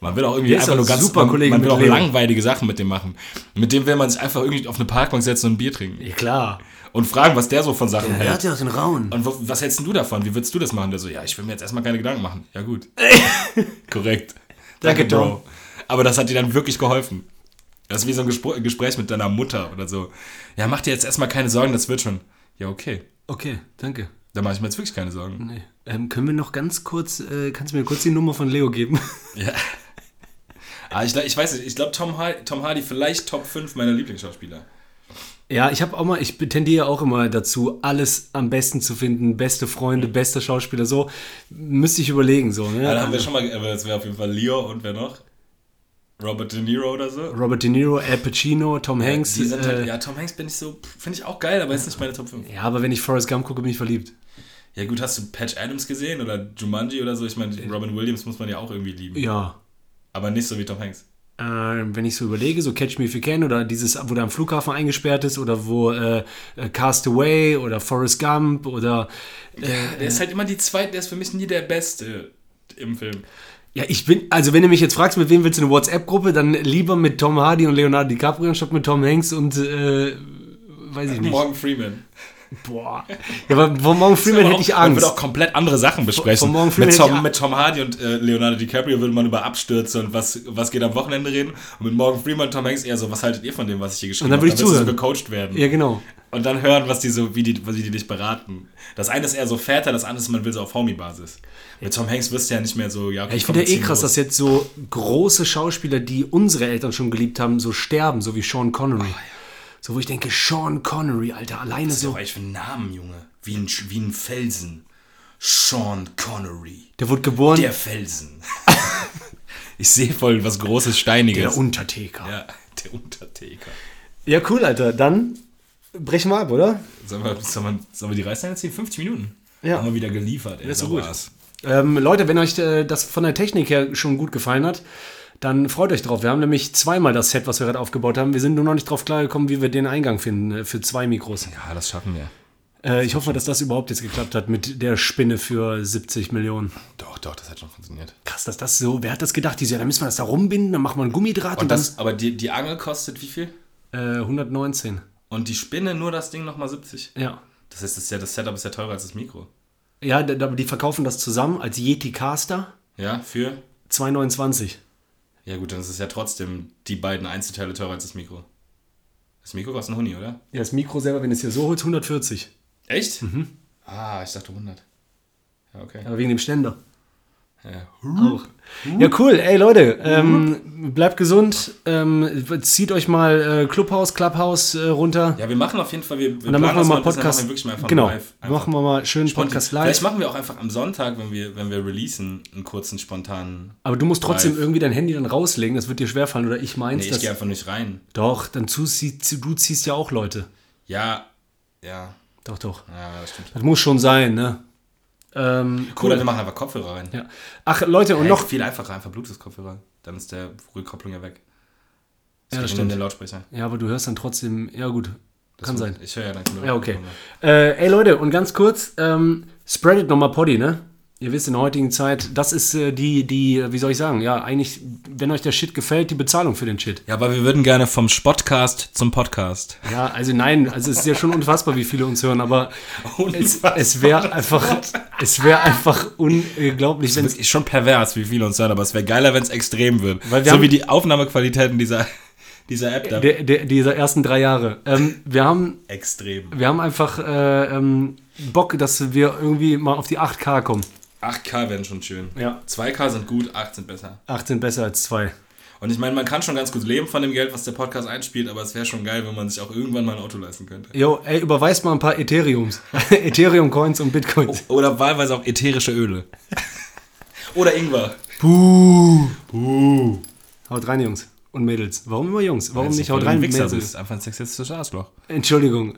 Man will auch irgendwie einfach auch nur ganz super man, Kollege man will auch langweilige Sachen mit dem machen. Mit dem will man sich einfach irgendwie auf eine Parkbank setzen und ein Bier trinken. Ja, klar. Und fragen, was der so von Sachen Er hält. hat ja auch den Rauen. Und was hältst du davon? Wie würdest du das machen? Der so, ja, ich will mir jetzt erstmal keine Gedanken machen. Ja, gut. Korrekt. Danke, Tom. Aber das hat dir dann wirklich geholfen. Das ist wie so ein Gespr Gespräch mit deiner Mutter oder so. Ja, mach dir jetzt erstmal keine Sorgen, das wird schon. Ja, okay. Okay, danke. Da mache ich mir jetzt wirklich keine Sorgen. Nee. Ähm, können wir noch ganz kurz, äh, kannst du mir kurz die Nummer von Leo geben? Ja. Ah, ich, ich weiß nicht, ich glaube Tom, Tom Hardy vielleicht Top 5 meiner Lieblingsschauspieler. Ja, ich habe auch mal, ich tendiere auch immer dazu, alles am besten zu finden, beste Freunde, bester Schauspieler, so müsste ich überlegen, so. Ne? Ja, da haben wir schon mal, aber das wäre auf jeden Fall Leo und wer noch? Robert De Niro oder so? Robert De Niro, Al Pacino, Tom Hanks. Die sind äh, halt, ja, Tom Hanks bin ich so, finde ich auch geil, aber ist nicht meine Top 5. ja, aber wenn ich Forrest Gump gucke, bin ich verliebt. Ja gut, hast du Patch Adams gesehen oder Jumanji oder so? Ich meine, Robin Williams muss man ja auch irgendwie lieben. Ja. Aber nicht so wie Tom Hanks. Äh, wenn ich so überlege, so Catch Me If You Can oder dieses, wo der am Flughafen eingesperrt ist oder wo äh, äh, Cast Away oder Forrest Gump oder Der ist halt immer die zweite, der ist für mich nie der Beste im Film. Ja, ich bin, also wenn du mich jetzt fragst, mit wem willst du eine WhatsApp-Gruppe, dann lieber mit Tom Hardy und Leonardo DiCaprio statt mit Tom Hanks und, äh, weiß ich nicht. Morgan Freeman. Boah. Ja, aber von Morgan Freeman hätte ich Man Angst. würde auch komplett andere Sachen besprechen. von Morgan Freeman mit, Tom, mit Tom Hardy und äh, Leonardo DiCaprio würde man über Abstürze und was, was geht am Wochenende reden. Und mit Morgan Freeman und Tom Hanks eher so, was haltet ihr von dem, was ich hier geschrieben Und dann habe? würde ich zuhören. so gecoacht werden. Ja, genau. Und dann hören, was die so, wie die, wie die dich beraten. Das eine ist eher so Väter, das andere ist, man will so auf Homie-Basis. Mit Tom Hanks wirst du ja nicht mehr so, ja, okay, Ja, ich finde ja eh krass, los. dass jetzt so große Schauspieler, die unsere Eltern schon geliebt haben, so sterben, so wie Sean Connery. So, wo ich denke, Sean Connery, Alter, alleine Was ist so. eigentlich für ein Namen, Junge? Wie ein, wie ein Felsen. Sean Connery. Der wurde geboren, Der Felsen. ich sehe voll was Großes, Steiniges. der Untertaker. ja, der Untertaker. Ja, cool, Alter. Dann brechen wir ab, oder? Sollen wir, sollen wir, sollen wir die Reißleine ziehen? 50 Minuten. Ja. Haben wir wieder geliefert. Ey, ist so gut. Ähm, Leute, wenn euch äh, das von der Technik her schon gut gefallen hat, dann freut euch drauf. Wir haben nämlich zweimal das Set, was wir gerade aufgebaut haben. Wir sind nur noch nicht drauf klargekommen, wie wir den Eingang finden äh, für zwei Mikros. Ja, das schaffen wir. Äh, ich hoffe, dass das überhaupt jetzt geklappt hat mit der Spinne für 70 Millionen. Doch, doch, das hat schon funktioniert. Krass, dass das so, wer hat das gedacht? Die so, ja, dann müssen wir das da rumbinden, dann machen wir einen Gummidraht und, Und das, aber die, die Angel kostet wie viel? dann äh, 119. Und die Spinne nur das Ding nochmal 70? Ja. Das heißt, das, ist ja, das Setup ist ja teurer als das Mikro. Ja, aber die verkaufen das zusammen als Yeti Caster Ja, für? 2,29. Ja gut, dann ist es ja trotzdem die beiden Einzelteile teurer als das Mikro. Das Mikro kostet ein Huni, oder? Ja, das Mikro selber, wenn du es hier so holst, 140. Echt? Mhm. Ah, ich dachte 100. Okay. Aber wegen dem Ständer. Ja. Ja, cool. Ey, Leute, ähm, bleibt gesund. Ähm, zieht euch mal äh, Clubhouse, Clubhouse äh, runter. ja, wir machen auf jeden Fall, wir, wir Und dann machen wir mal Podcast. machen wir wirklich mal einfach genau. live. Machen wir mal schön spontan. Podcast live. Vielleicht machen wir auch einfach am Sonntag, wenn wir, wenn wir releasen, einen kurzen spontanen. Aber du musst trotzdem live. irgendwie dein Handy dann rauslegen. Das wird dir schwerfallen. Oder ich meins. Nee, ich gehe einfach nicht rein. doch, dann zu, du ziehst ja auch Leute. Ja, ja, Doch, doch. ja, das stimmt. Das muss schon sein, ne? Ähm, Oder cool. wir machen einfach Kopfhörer rein. Ja. Ach, Leute, und Hey, noch. viel einfacher, einfach Bluetooth-Kopfhörer. Dann ist der Rückkopplung ja weg. Ja, das geht in stimmt. den Lautsprecher. Ja, aber du hörst dann trotzdem. Ja, gut. Kann Das- sein. Ich höre ja dann Ja, okay. Äh, ey Leute, und ganz kurz, ähm, spreadet nochmal Poddy, ne? Ihr wisst in der heutigen Zeit, das ist äh, die, die, wie soll ich sagen, ja, eigentlich, wenn euch der Shit gefällt, die Bezahlung für den Shit. Ja, aber wir würden gerne vom Spotcast zum Podcast. Ja, also nein, also es ist ja schon unfassbar, wie viele uns hören, aber es, Unfassbar. es wäre einfach, es wäre einfach unglaublich, Es es ist schon pervers, wie viele uns hören, aber es wäre geiler, wenn es extrem wird. Weil wir so haben- wie die Aufnahmequalitäten dieser, dieser App da. der, der, dieser ersten drei Jahre. Ähm, wir haben, extrem. wir haben einfach äh, ähm, Bock, dass wir irgendwie mal auf die 8K kommen. 8K wären schon schön. Ja. 2K sind gut, 8 sind besser. 8 sind besser als 2. Und ich meine, man kann schon ganz gut leben von dem Geld, was der Podcast einspielt, aber es wäre schon geil, wenn man sich auch irgendwann mal ein Auto leisten könnte. Jo, ey, überweist mal ein paar Ethereums. Ethereum-Coins und Bitcoins. Oder wahlweise auch ätherische Öle. Oder Ingwer. Buh. Buh. Haut rein, Jungs. Und Mädels. Warum immer Jungs? Warum nicht haut rein, Mädels? bist, einfach ein sexistisches Arschloch. Entschuldigung.